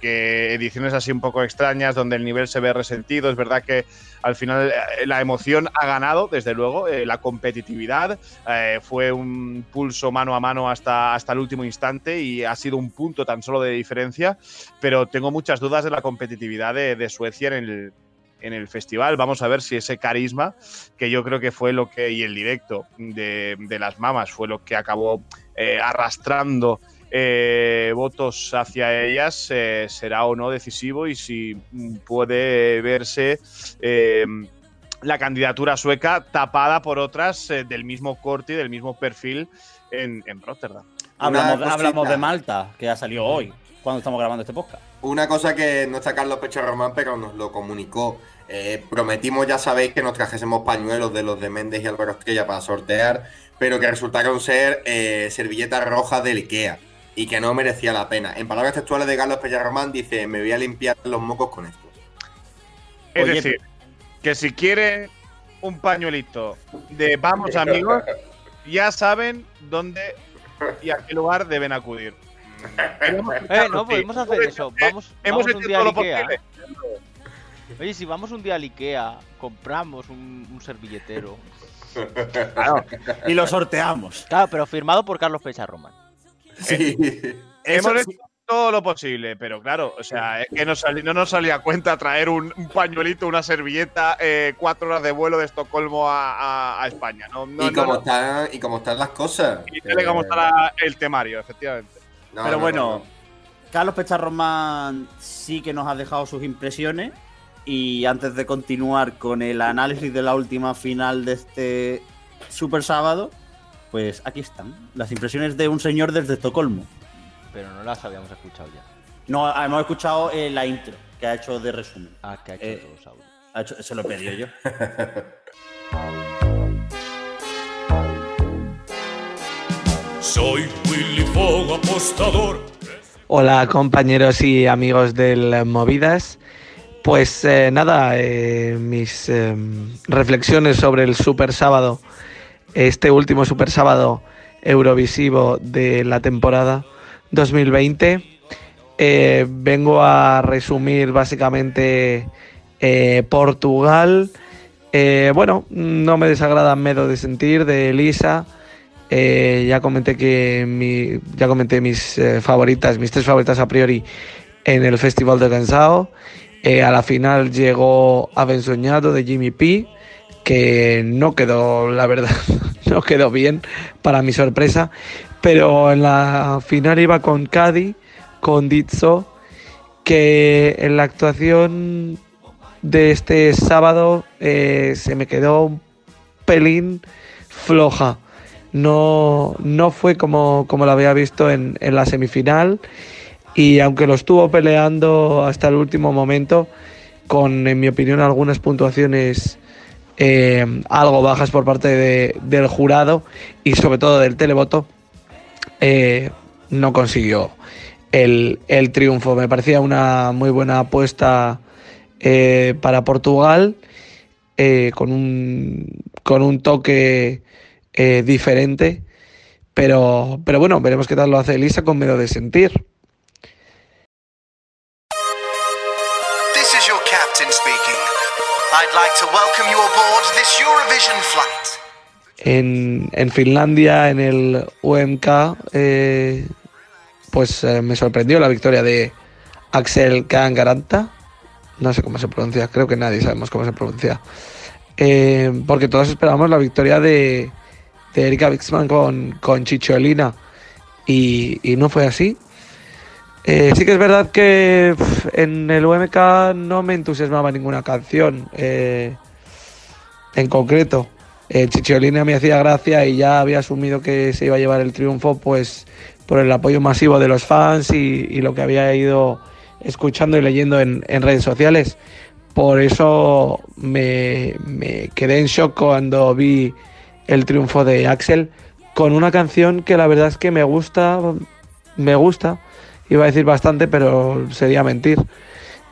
que ediciones así un poco extrañas donde el nivel se ve resentido. Es verdad que al final eh, la emoción ha ganado, desde luego, eh, la competitividad. eh, fue un pulso mano a mano hasta, hasta el último instante y ha sido un punto tan solo de diferencia. Pero tengo muchas dudas de la competitividad de, Suecia en el, en el festival. Vamos a ver si ese carisma, que yo creo que fue lo que, y el directo de, las mamas, fue lo que acabó arrastrando eh, votos hacia ellas, eh, será o no decisivo y si mm, puede verse eh, la candidatura sueca tapada por otras eh, del mismo corte y del mismo perfil en, en Rotterdam. Hablamos, de Malta, que ha salido hoy, cuando estamos grabando este podcast. Una cosa que no está Carlos Pecho Román, pero nos lo comunicó Eh, prometimos, ya sabéis, que nos trajésemos pañuelos de los de Méndez y Álvaro Estrella para sortear, pero que resultaron ser eh, servilletas rojas del IKEA y que no merecía la pena. En palabras textuales de Carlos Pellarromán dice, me voy a limpiar los mocos con esto. Es Oye, decir, que si quieren un pañuelito de vamos amigos, ya saben dónde y a qué lugar deben acudir. Eh, no, podemos hacer eso. Vamos, Hemos vamos un día lo Ikea. Oye, si vamos un día al Ikea, compramos un, un servilletero. Y lo sorteamos. Claro, pero firmado por Carlos Pecharroman. Sí. Hemos hecho todo lo posible, pero claro, o sea, es que no, sali- no nos salía a cuenta traer un, un pañuelito, una servilleta, eh, cuatro horas de vuelo de Estocolmo a, a- a España. No, no, y, no, cómo no. están, y cómo están las cosas. Y dale cómo estará el temario, efectivamente. No, Pero no, bueno, no, no. Carlos Pecharromán sí que nos ha dejado sus impresiones. Y antes de continuar con el análisis de la última final de este Super Sábado, pues aquí están las impresiones de un señor desde Estocolmo. Pero no las habíamos escuchado ya. No, hemos escuchado eh, la intro que ha hecho de resumen. Ah, que ha hecho Eh, todos los audios. Ha hecho- se lo he pedido yo. Soy Willy Fogg, apostador. Hola compañeros y amigos del Movidas. Pues eh, nada, eh, mis eh, reflexiones sobre el Super Sábado, este último Super Sábado Eurovisivo de la temporada 2020. Eh, vengo a resumir básicamente eh, Portugal. Eh, bueno, no me desagrada Medo de sentir de Elisa. Ya comenté que ya comenté mis favoritas, mis tres favoritas a priori en el Festival de Cansao. Eh, a la final llegó Aven Soñado de Jimmy P, que no quedó, la verdad, no quedó bien para mi sorpresa. Pero en la final iba con Cadi, con Dizzo, que en la actuación de este sábado eh, se me quedó un pelín floja. No, no fue como, como lo había visto en la semifinal y aunque lo estuvo peleando hasta el último momento, con, en mi opinión, algunas puntuaciones eh, algo bajas por parte de- del jurado y sobre todo del televoto, eh, no consiguió el, triunfo. Me parecía una muy buena apuesta eh, para Portugal, con, un, toque diferente. Pero, pero bueno, veremos qué tal lo hace Elisa con miedo de sentir. I'd like to welcome you aboard this Eurovision flight. En, Finlandia, en el UMK, eh, pues eh, me sorprendió la victoria de Axel Kangaranta. No sé cómo se pronuncia, creo que nadie sabemos cómo se pronuncia. Eh, porque todos esperábamos la victoria de, Erika Wixman con, con Chicholina y no fue así. Eh, sí que es verdad que en el UMK no me entusiasmaba ninguna canción eh, en concreto. Eh, Chicholina me hacía gracia y ya había asumido que se iba a llevar el triunfo pues por el apoyo masivo de los fans y, lo que había ido escuchando y leyendo en, en redes sociales. Por eso me, me quedé en shock cuando vi el triunfo de Axel con una canción que la verdad es que me gusta, me gusta, iba a decir bastante, pero sería mentir.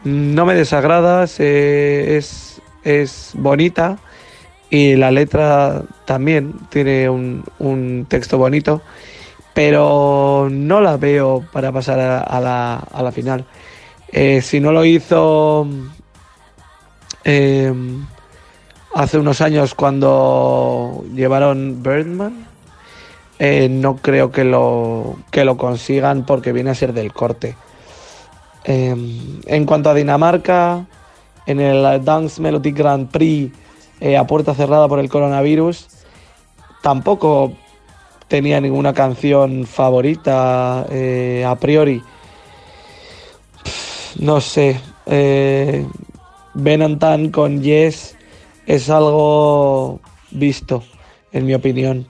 No me desagrada, se- es, es bonita y la letra también tiene un, un texto bonito, pero no la veo para pasar a, a la, a la final. Eh, si no lo hizo eh, hace unos años cuando llevaron Birdman, eh, no creo que lo, que lo consigan porque viene a ser del corte. Eh, en cuanto a Dinamarca, en el Dance Melody Grand Prix eh, a puerta cerrada por el coronavirus, tampoco tenía ninguna canción favorita eh, a priori. No sé. Ben con Yes es algo visto, en mi opinión.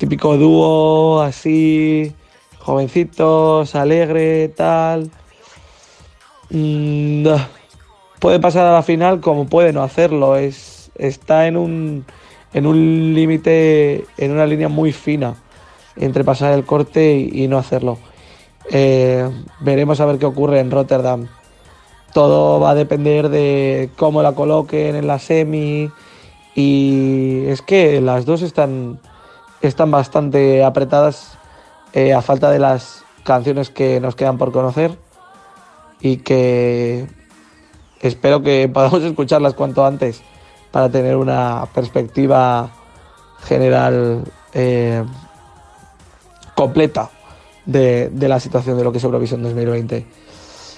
Típico dúo así, jovencitos, alegre, tal. Mm, puede pasar a la final como puede no hacerlo. Es, está en un, en un límite, en una línea muy fina entre pasar el corte y, y no hacerlo. Eh, veremos a ver qué ocurre en Rotterdam. Todo va a depender de cómo la coloquen en la semi. Y es que las dos están, están bastante apretadas eh, a falta de las canciones que nos quedan por conocer. Y que espero que podamos escucharlas cuanto antes para tener una perspectiva general eh, completa de, de la situación de lo que es Eurovisión 2020.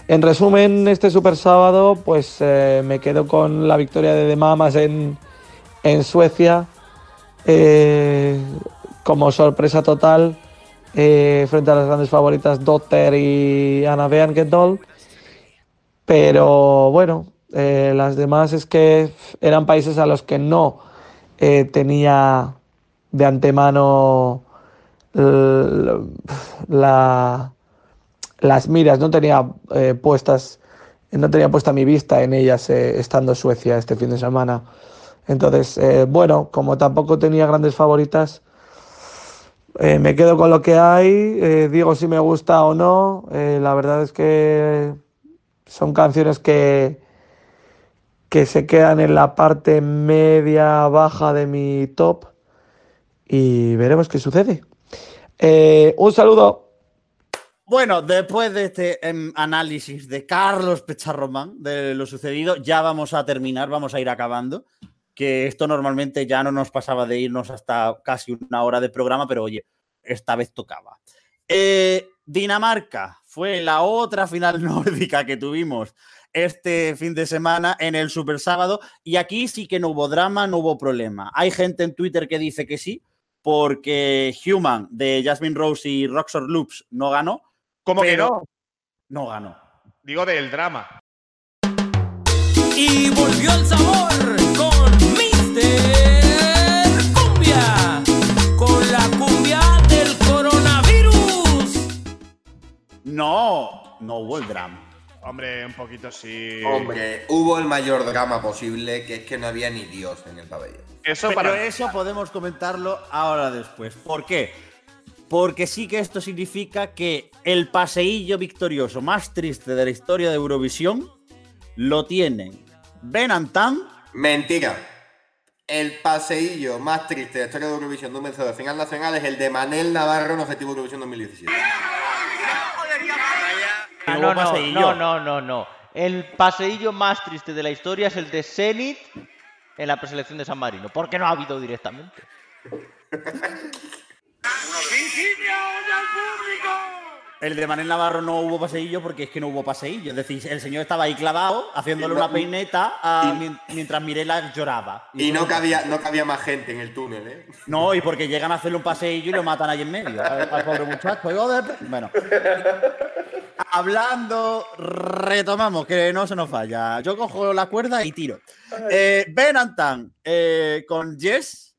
En resumen, este super sábado, pues eh, me quedo con la victoria de The Mamas en, en Suecia. Eh, como sorpresa total, eh, frente a las grandes favoritas Dotter y Anna Beankendal. Pero bueno, eh, las demás es que eran países a los que no tenía de antemano la, las miras, no tenía puestas, no tenía puesta mi vista en ellas eh, estando Suecia este fin de semana. Entonces, eh, bueno, como tampoco tenía grandes favoritas, eh, me quedo con lo que hay, eh, digo si me gusta o no. la verdad es que son canciones que, que se quedan en la parte media baja de mi top y veremos qué sucede. Un saludo. Bueno, después de este em, análisis de Carlos Pecharromán de lo sucedido, ya vamos a terminar, vamos a ir acabando. Que esto normalmente ya no nos pasaba de irnos hasta casi una hora de programa, pero oye, esta vez tocaba. Eh, Dinamarca fue la otra final nórdica que tuvimos este fin de semana en el Super Sábado y aquí sí que no hubo drama, no hubo problema. Hay gente en Twitter que dice que sí, porque Human de Jasmine Rose y Roxor Loops no ganó. ¿Cómo que no? No ganó. Digo del drama. Y volvió el sabor No, no hubo el drama. Hombre, un poquito sí. Hombre, hubo el mayor drama posible, que es que no había ni Dios en el pabellón. Eso Pero para. eso podemos comentarlo ahora después. ¿Por qué? Porque sí que esto significa que el paseillo victorioso más triste de la historia de Eurovisión lo tienen Ben Antan. Mentira. El paseillo más triste de la historia de Eurovisión de un vencedor de final nacional es el de Manel Navarro en Objetivo Eurovisión 2017. Ah, no, no, no, no, no, no. El paseillo más triste de la historia es el de Zenit en la preselección de San Marino, porque no ha habido directamente. El de Manel Navarro no hubo paseillo porque es que no hubo paseillo. Es decir, el señor estaba ahí clavado haciéndole una peineta a- mientras Mirela lloraba. Y no cabía, no cabía más gente en el túnel, ¿eh? No, y porque llegan a hacerle un paseillo y lo matan ahí en medio. Al, al pobre muchacho. Bueno. Hablando, retomamos, que no se nos falla. Yo cojo la cuerda y tiro. Eh, ben Antan eh, con Jess.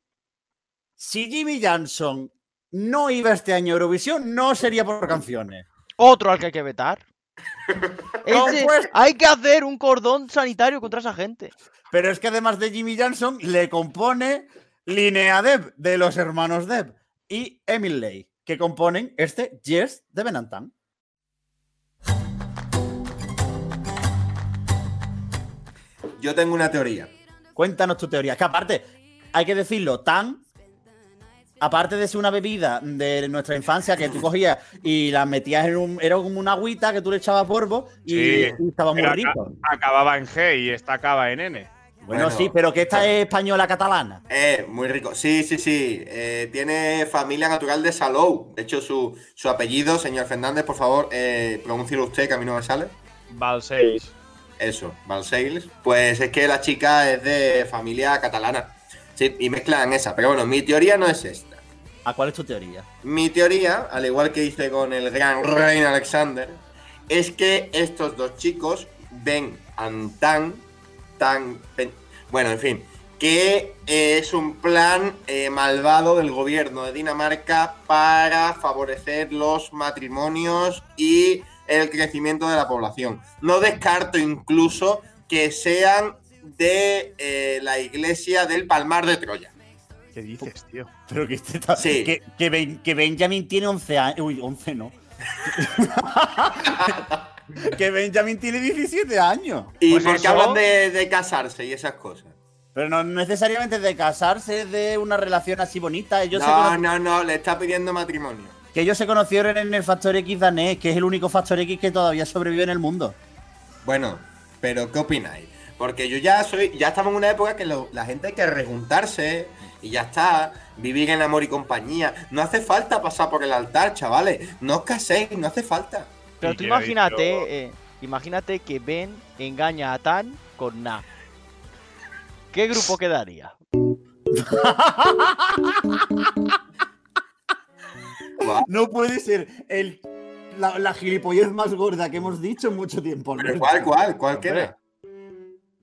Si Jimmy Johnson no iba este año a Eurovisión, no sería por canciones. Otro al que hay que vetar. Ese- pues. hay que hacer un cordón sanitario contra esa gente. Pero es que además de Jimmy Johnson, le compone Linnea Deb de los hermanos Deb y Emil Ley, que componen este Yes de Ben Antan. Yo tengo una teoría. Cuéntanos tu teoría. Que aparte, hay que decirlo, tan. Aparte de ser una bebida de nuestra infancia que tú cogías y la metías en un. Era como una agüita que tú le echabas polvo y, Sí, y estaba muy rico. aca- Acababa en G y esta acaba en N. Bueno, sí, pero que esta es española catalana. Eh, muy rico. Sí, sí, sí. Eh, tiene familia natural de Salou. De hecho, su, su apellido, señor Fernández, por favor, eh, pronúncielo usted, que a mí no me sale. Balseis. Eso, Balseils. Pues es que la chica es de familia catalana. Sí, y mezclan esa. Pero bueno, mi teoría no es esta. ¿A cuál es tu teoría? Mi teoría, al igual que hice con el gran Rein Alexander, es que estos dos chicos ven Antan tan. pen- Bueno, en fin, que es un plan eh, malvado del gobierno de Dinamarca para favorecer los matrimonios y el crecimiento de la población. No descarto incluso que sean de eh, la iglesia del Palmar de Troya. ¿Qué dices, tío? Pero que, este ta- Sí. que, que Ben- que Benjamin tiene 11 años. Uy, 11 no. que Benjamin tiene 17 años. ¿Y Pues por qué eso- hablan de, de casarse y esas cosas? Pero no necesariamente de casarse, de una relación así bonita. Ellos No, no, no, le está pidiendo matrimonio. Que ellos se conocieron en el Factor X danés, que es el único Factor X que todavía sobrevive en el mundo. Bueno, pero ¿qué opináis? Porque yo ya soy, ya estamos en una época que lo- la gente hay que rejuntarse y ya está, vivir en amor y compañía. No hace falta pasar por el altar, chavales. No os caséis, no hace falta. Pero tú imagínate, eh, imagínate que Ben engaña a Tan con Na. ¿Qué grupo quedaría? No puede ser el, la, la gilipollez más gorda que hemos dicho en mucho tiempo. Pero. ¿Cuál, cuál, cuál Hombre, queda?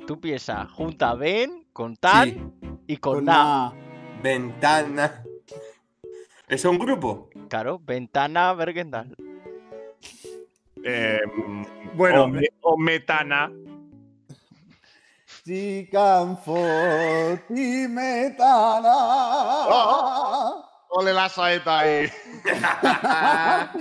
Tú piensas, junta a Ben con Tan Sí. y con, Con Na. Na. Ventana. ¿Es un grupo? Claro, Ventana Bergendal. Eh, Bueno, o, me- o metana. Chicanfoti metana. Ole la saeta ahí.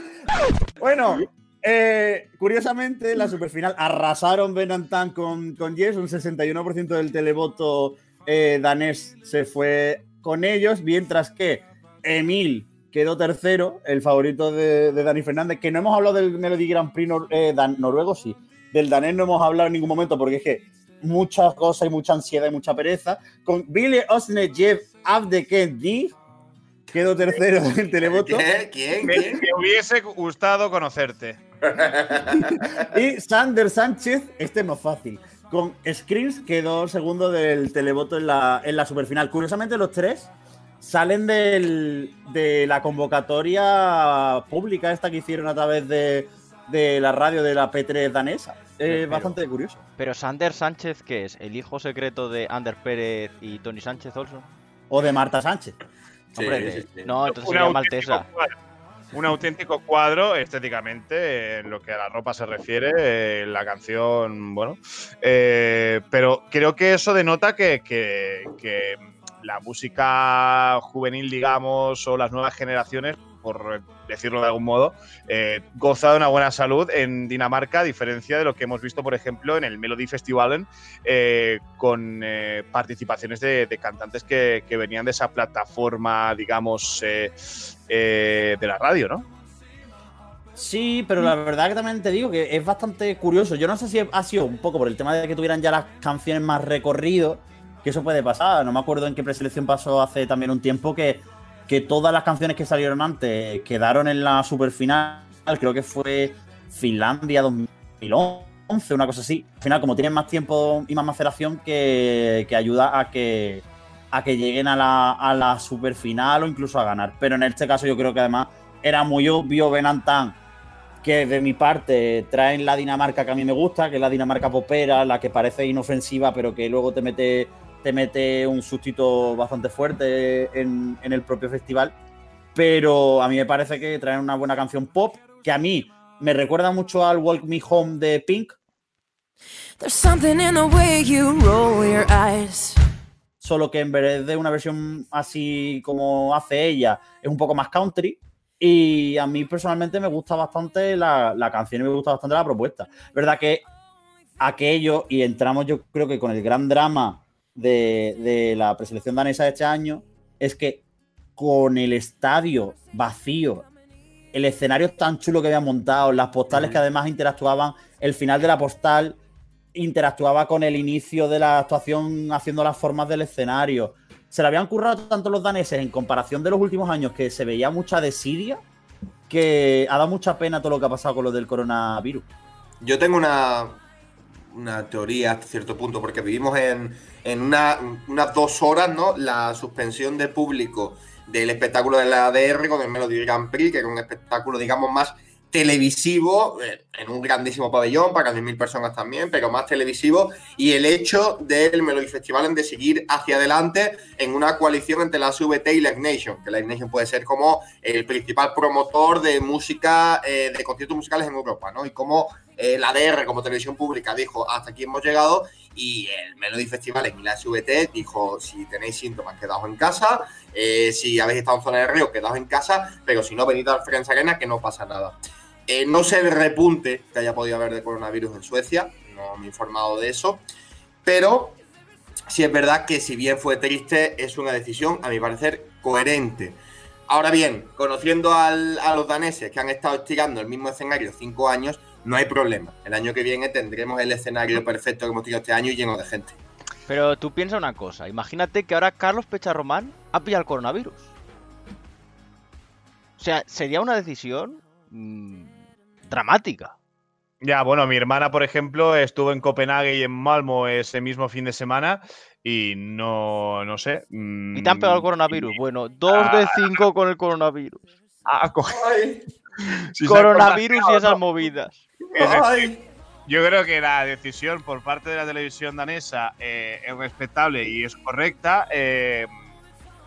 Bueno, eh, curiosamente, la superfinal arrasaron Benantan con, con Yes, un 61% del televoto eh, danés se fue con ellos, mientras que Emil quedó tercero, el favorito de, de Dani Fernández, que no hemos hablado del Melody Grand Prix nor- eh, dan- noruego, sí. Del danés no hemos hablado en ningún momento porque es que muchas cosas y mucha ansiedad y mucha pereza. Con Billy Osnejev Abdekendi quedó tercero del televoto. ¿Quién? ¿Quién? me hubiese gustado conocerte. Y Sander Sánchez, este es más fácil. Con Screens quedó segundo del televoto en la, en la superfinal. Curiosamente, los tres salen del- de la convocatoria pública esta que hicieron a través de, de la radio de la P3 danesa. Es bastante curioso. Pero Sander Sánchez, ¿qué es? ¿El hijo secreto de Ander Pérez y Tony Sánchez Olson? O de Marta Sánchez. Sí, Hombre, sí, sí. no, entonces sería maltesa. Un auténtico cuadro estéticamente en lo que a la ropa se refiere, eh, la canción, bueno. eh, pero creo que eso denota que, que- que la música juvenil, digamos, o las nuevas generaciones, por decirlo de algún modo, eh, goza de una buena salud en Dinamarca, a diferencia de lo que hemos visto, por ejemplo, en el Melody Festivalen, eh, con eh, participaciones de, cantantes que, que venían de esa plataforma, digamos, eh, eh, de la radio, ¿no? Sí, pero la verdad que también te digo que es bastante curioso. Yo no sé si ha sido un poco por el tema de que tuvieran ya las canciones más recorrido, que eso puede pasar. No me acuerdo en qué preselección pasó hace también un tiempo que, que todas las canciones que salieron antes quedaron en la superfinal. Creo que fue Finlandia 2011, una cosa así. Al final, como tienen más tiempo y más maceración, que, que ayuda a que, a que lleguen a la, a la superfinal o incluso a ganar. Pero en este caso yo creo que además era muy obvio Benantan que de mi parte traen la Dinamarca que a mí me gusta, que es la Dinamarca popera, la que parece inofensiva, pero que luego te mete, te mete un sustito bastante fuerte en, en el propio festival. Pero a mí me parece que traen una buena canción pop, que a mí me recuerda mucho al Walk Me Home de Pink, solo que en vez de una versión así como hace ella, es un poco más country. Y a mí personalmente me gusta bastante la, la canción y me gusta bastante la propuesta. Verdad que aquello, y entramos yo creo que con el gran drama de, de la preselección danesa de este año, es que con el estadio vacío, el escenario tan chulo que habían montado, las postales que además interactuaban, el final de la postal interactuaba con el inicio de la actuación haciendo las formas del escenario. Se le habían currado tanto los daneses en comparación de los últimos años que se veía mucha desidia que ha dado mucha pena todo lo que ha pasado con lo del coronavirus. Yo tengo una, una teoría hasta cierto punto, porque vivimos en, en una- unas dos horas, ¿no? La suspensión de público del espectáculo de la ADR con el Melody Grand Prix, que era un espectáculo, digamos, más televisivo, eh, en un grandísimo pabellón, para 10.000 personas también, pero más televisivo, y el hecho del Melody Festival en de seguir hacia adelante en una coalición entre la SVT y Live Nation, que Live Nation puede ser como el principal promotor de música, eh, de conciertos musicales en Europa, ¿no? Y como eh, la DR como televisión pública dijo hasta aquí hemos llegado y el Melody Festival en la SVT dijo si tenéis síntomas quedaos en casa, eh, si habéis estado en zona de río quedaos en casa, pero si no venid al Friends Arena que no pasa nada. Eh, no sé el repunte que haya podido haber de coronavirus en Suecia, no me he informado de eso, pero sí es verdad que si bien fue triste, es una decisión, a mi parecer, coherente. Ahora bien, conociendo al- a los daneses que han estado estirando el mismo escenario cinco años, no hay problema. El año que viene tendremos el escenario perfecto que hemos tenido este año y lleno de gente. Pero tú piensa una cosa, imagínate que ahora Carlos Pecharromán ha pillado el coronavirus. O sea, sería una decisión mm, dramática. Ya, bueno, mi hermana, por ejemplo, estuvo en Copenhague y en Malmo ese mismo fin de semana y no, no sé. mm, Y te han pegado el coronavirus. Bueno, dos de cinco con el coronavirus. Ah, si coronavirus y esas ¿no? movidas. Decir, Yo creo que la decisión por parte de la televisión danesa eh, es respetable y es correcta, eh,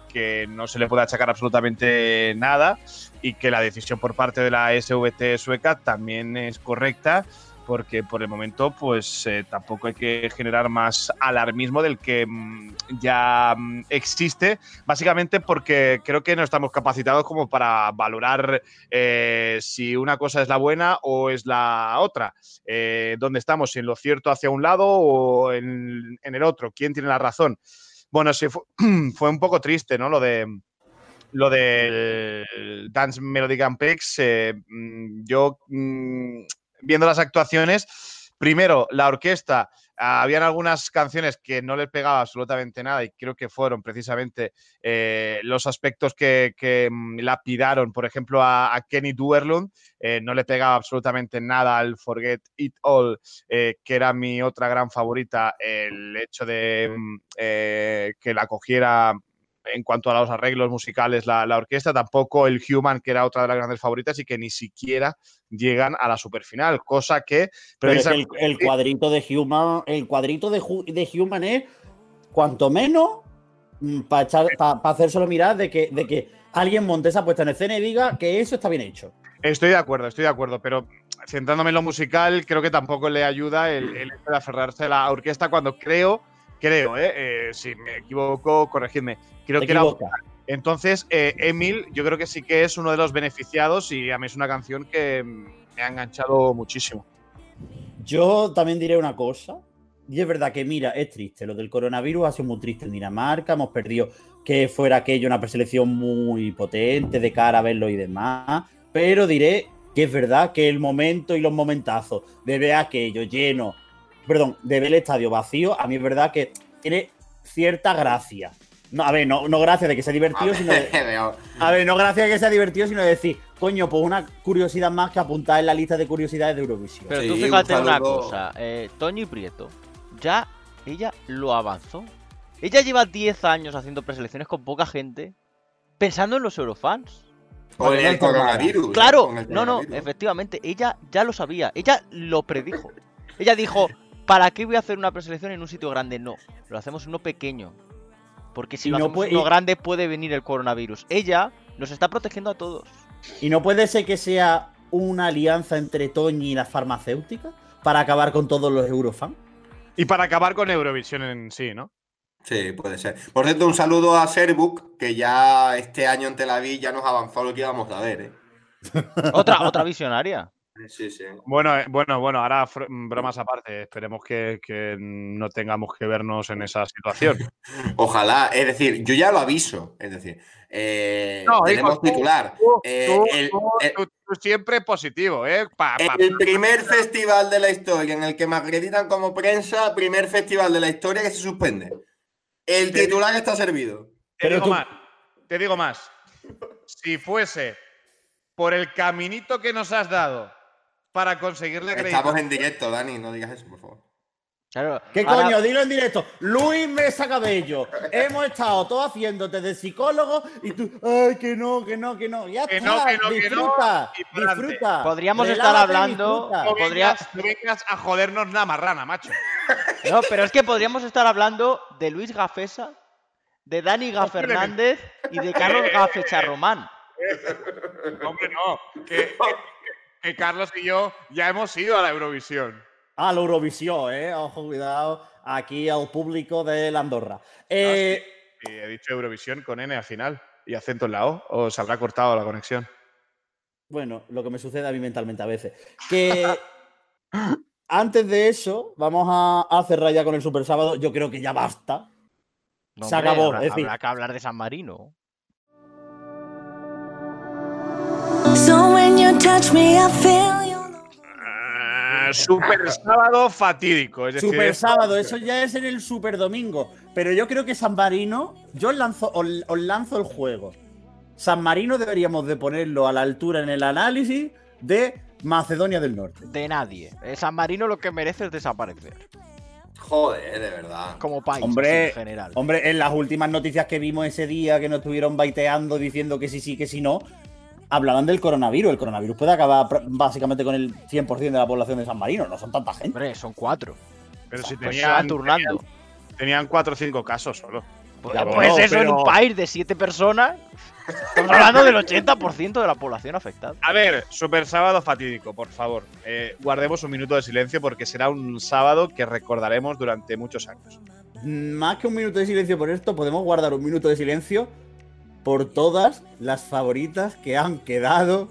que no se le puede achacar absolutamente nada y que la decisión por parte de la SVT sueca también es correcta porque por el momento pues eh, tampoco hay que generar más alarmismo del que mm, ya mm, existe, básicamente porque creo que no estamos capacitados como para valorar eh, si una cosa es la buena o es la otra, eh, dónde estamos, en lo cierto hacia un lado o en, el otro, quién tiene la razón. Bueno, sí, fue, un poco triste, ¿no? Lo de lo del Dance Melody Grand Prix, mm, yo viendo las actuaciones, primero la orquesta, ah, habían algunas canciones que no les pegaba absolutamente nada y creo que fueron precisamente eh, los aspectos que, que, mm, lapidaron, por ejemplo, a, Kenny Duerlund, eh, no le pegaba absolutamente nada al Forget It All, eh, que era mi otra gran favorita, el hecho de mm, que la cogiera en cuanto a los arreglos musicales la, la orquesta, tampoco el Human, que era otra de las grandes favoritas y que ni siquiera llegan a la superfinal, cosa que Pero es que el, cuadrito de Human, el cuadrito de, Hu- de Human es cuanto menos para hacérselo mirar de que, de que alguien monte esa puesta en escena y diga que eso está bien hecho. Estoy de acuerdo, estoy de acuerdo, pero centrándome en lo musical, creo que tampoco le ayuda el, el hecho de aferrarse a la orquesta cuando creo, creo, eh, eh, si me equivoco, corregidme, creo que era equivocas. Entonces, eh, Emil, yo creo que sí que es uno de los beneficiados y a mí es una canción que me ha enganchado muchísimo. Yo también diré una cosa. Y es verdad que, mira, es triste. Lo del coronavirus ha sido muy triste en Dinamarca. Hemos perdido que fuera aquello una preselección muy potente de cara a verlo y demás. Pero diré que es verdad que el momento y los momentazos de ver aquello lleno, perdón, de ver el estadio vacío, a mí es verdad que tiene cierta gracia. No, a ver, no, no gracia de que sea divertido, sino de, a ver, no gracia de que sea divertido, sino de decir, coño, pues una curiosidad más que apuntar en la lista de curiosidades de Eurovisión. Pero tú fíjate una cosa, eh, Toñi Prieto, ya ella lo avanzó. Ella lleva 10 años haciendo preselecciones con poca gente, pensando en los Eurofans. Con el coronavirus. Claro, con el no, no, efectivamente, ella ya lo sabía, ella lo predijo. Ella dijo, ¿para qué voy a hacer una preselección en un sitio grande? No, lo hacemos en uno pequeño. Porque si Y lo no hacemos puede- uno y- grande puede venir el coronavirus. Ella nos está protegiendo a todos. Y no puede ser que sea una alianza entre Toñi y las farmacéuticas para acabar con todos los Eurofans. Y para acabar con Eurovisión en sí, ¿no? Sí, puede ser. Por cierto, un saludo a Serbook, que ya este año en Tel Aviv ya nos avanzó lo que íbamos a ver, ¿eh? Otra, otra visionaria. Sí, sí. Bueno, eh, bueno, bueno, ahora mm, bromas aparte, esperemos que, que no tengamos que vernos en esa situación. Ojalá, es decir, yo ya lo aviso. Es decir, eh, No, tenemos tú- titular. tú- Eh, tú- el, tú- el- tú- tú siempre positivo, ¿eh? Pa- pa- el primer festival de la historia en el que me acreditan como prensa, primer festival de la historia que se suspende. El titular está servido. Te digo más, te digo más. Si fuese por el caminito que nos has dado para conseguirle Estamos en directo, Dani, no digas eso, por favor. Claro. ¿Qué ahora- coño? Dilo en directo. Luis Mesa Cabello. Hemos estado todos haciéndote de psicólogo y tú, ay, que no, que no, que no. Ya Que está. no, que no, que no, disfruta, disfruta. Podríamos estar hablando-. No vengas, no vengas a jodernos la marrana, macho. No, pero es que podríamos estar hablando de Luis Gafesa, de Dani Ga Posiblemente. Fernández y de Carlos Gafecha Román. Hombre, no. Que, que Carlos y yo ya hemos ido a la Eurovisión. Ah, la Eurovisión, ¿eh? Ojo, cuidado. Aquí al público de la Andorra. Eh, Y he dicho Eurovisión con N al final y acento en la O, o se habrá cortado la conexión. Bueno, lo que me sucede a mí mentalmente a veces. Que antes de eso, vamos a, a cerrar ya con el Super Sábado. Yo creo que ya basta. No, Se hombre, acabó. habrá- es decir, habrá que hablar de San Marino. So Ah, super sábado fatídico. Es decir, Super Sábado, eso ya es en el Super Domingo. Pero yo creo que San Marino, yo os lanzo, os, os lanzo el juego. San Marino deberíamos de ponerlo a la altura en el análisis de Macedonia del Norte. De nadie. Eh, San Marino lo que merece es desaparecer. Joder, de verdad. Como país Hombre, en general. hombre, en las últimas noticias que vimos ese día que nos estuvieron baiteando diciendo que sí, sí, que sí, no, hablaban del coronavirus. El coronavirus puede acabar básicamente con el 100% de la población de San Marino. No son tanta gente. Hombre, son cuatro. Pero si Pues tenían, turnando. tenían, tenían cuatro o cinco casos solo. Pues, Ya, pues eso en un pero- país de siete personas. Estamos hablando del 80% de la población afectada. A ver, super sábado fatídico, por favor. Eh, guardemos un minuto de silencio porque será un sábado que recordaremos durante muchos años. Más que un minuto de silencio por esto, podemos guardar un minuto de silencio por todas las favoritas que han quedado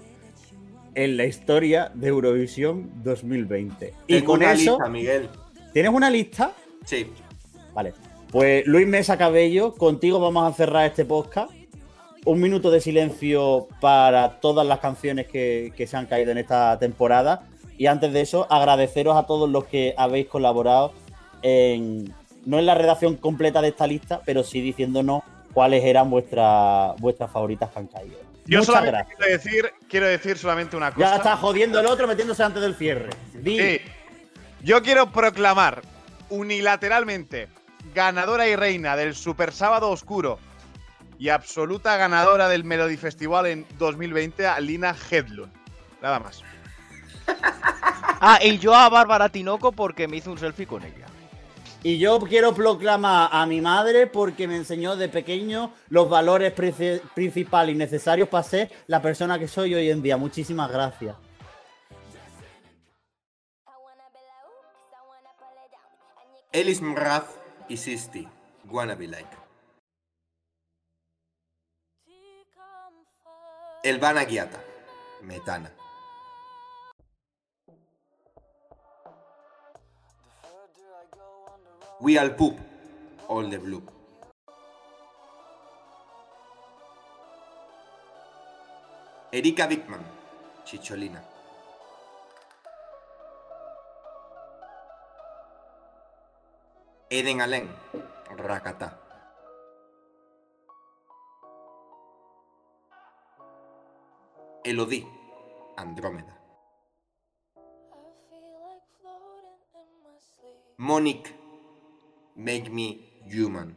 en la historia de Eurovisión 2020. Y con una eso, lista, Miguel. ¿tienes una lista? Sí. Vale. Pues Luis Mesa Cabello, contigo vamos a cerrar este podcast. Un minuto de silencio para todas las canciones que, que se han caído en esta temporada. Y antes de eso, agradeceros a todos los que habéis colaborado en, no en la redacción completa de esta lista, pero sí diciéndonos cuáles eran vuestras vuestras favoritas que han caído. Yo Muchas solamente gracias. quiero decir, quiero decir solamente una cosa. Ya está jodiendo el otro metiéndose antes del cierre. Di. Sí. Yo quiero proclamar unilateralmente ganadora y reina del Super Sábado Oscuro y absoluta ganadora del Melody Festival en 2020 a Lina Hedlund. Nada más. Ah, y yo a Bárbara Tinoco porque me hizo un selfie con ella. Y yo quiero proclamar a mi madre porque me enseñó de pequeño los valores princi- principales y necesarios para ser la persona que soy hoy en día. Muchísimas gracias. Elis Mraz y Sisti. Wanna be like. Elvana Guiata. Metana. We all poop. All the blue. Erika Dickman. Chicholina. Eden Allen. Rakata. Elodie. Andrómeda. Monique. Make me human.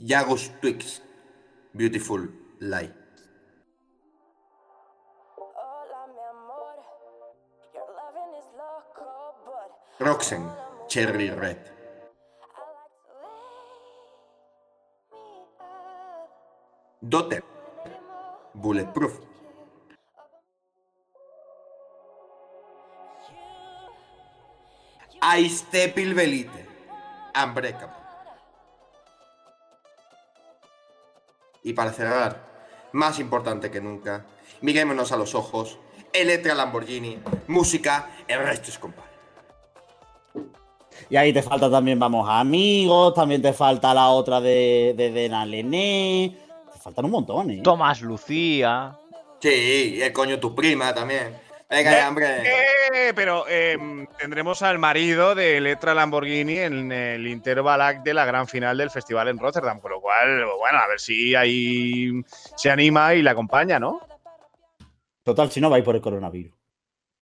Yagos Twix. Beautiful lie. Roxen. Cherry Red. Dotter. Bulletproof. Aistepil Belite. Unbreakable. Y para cerrar, más importante que nunca, mirémonos a los ojos. Electra Lamborghini, música, el resto es compadre. Y ahí te falta también, vamos, amigos, también te falta la otra de, de Dena Lené. Te faltan un montón, ¿eh? Tomás Lucía. Sí, y el coño tu prima también. Venga, ya, hombre. Eh, pero eh, tendremos al marido de Electra Lamborghini en el Interbalac de la gran final del festival en Rotterdam, con lo cual, bueno, a ver si ahí se anima y la acompaña, ¿no? Total, si no vais por el coronavirus.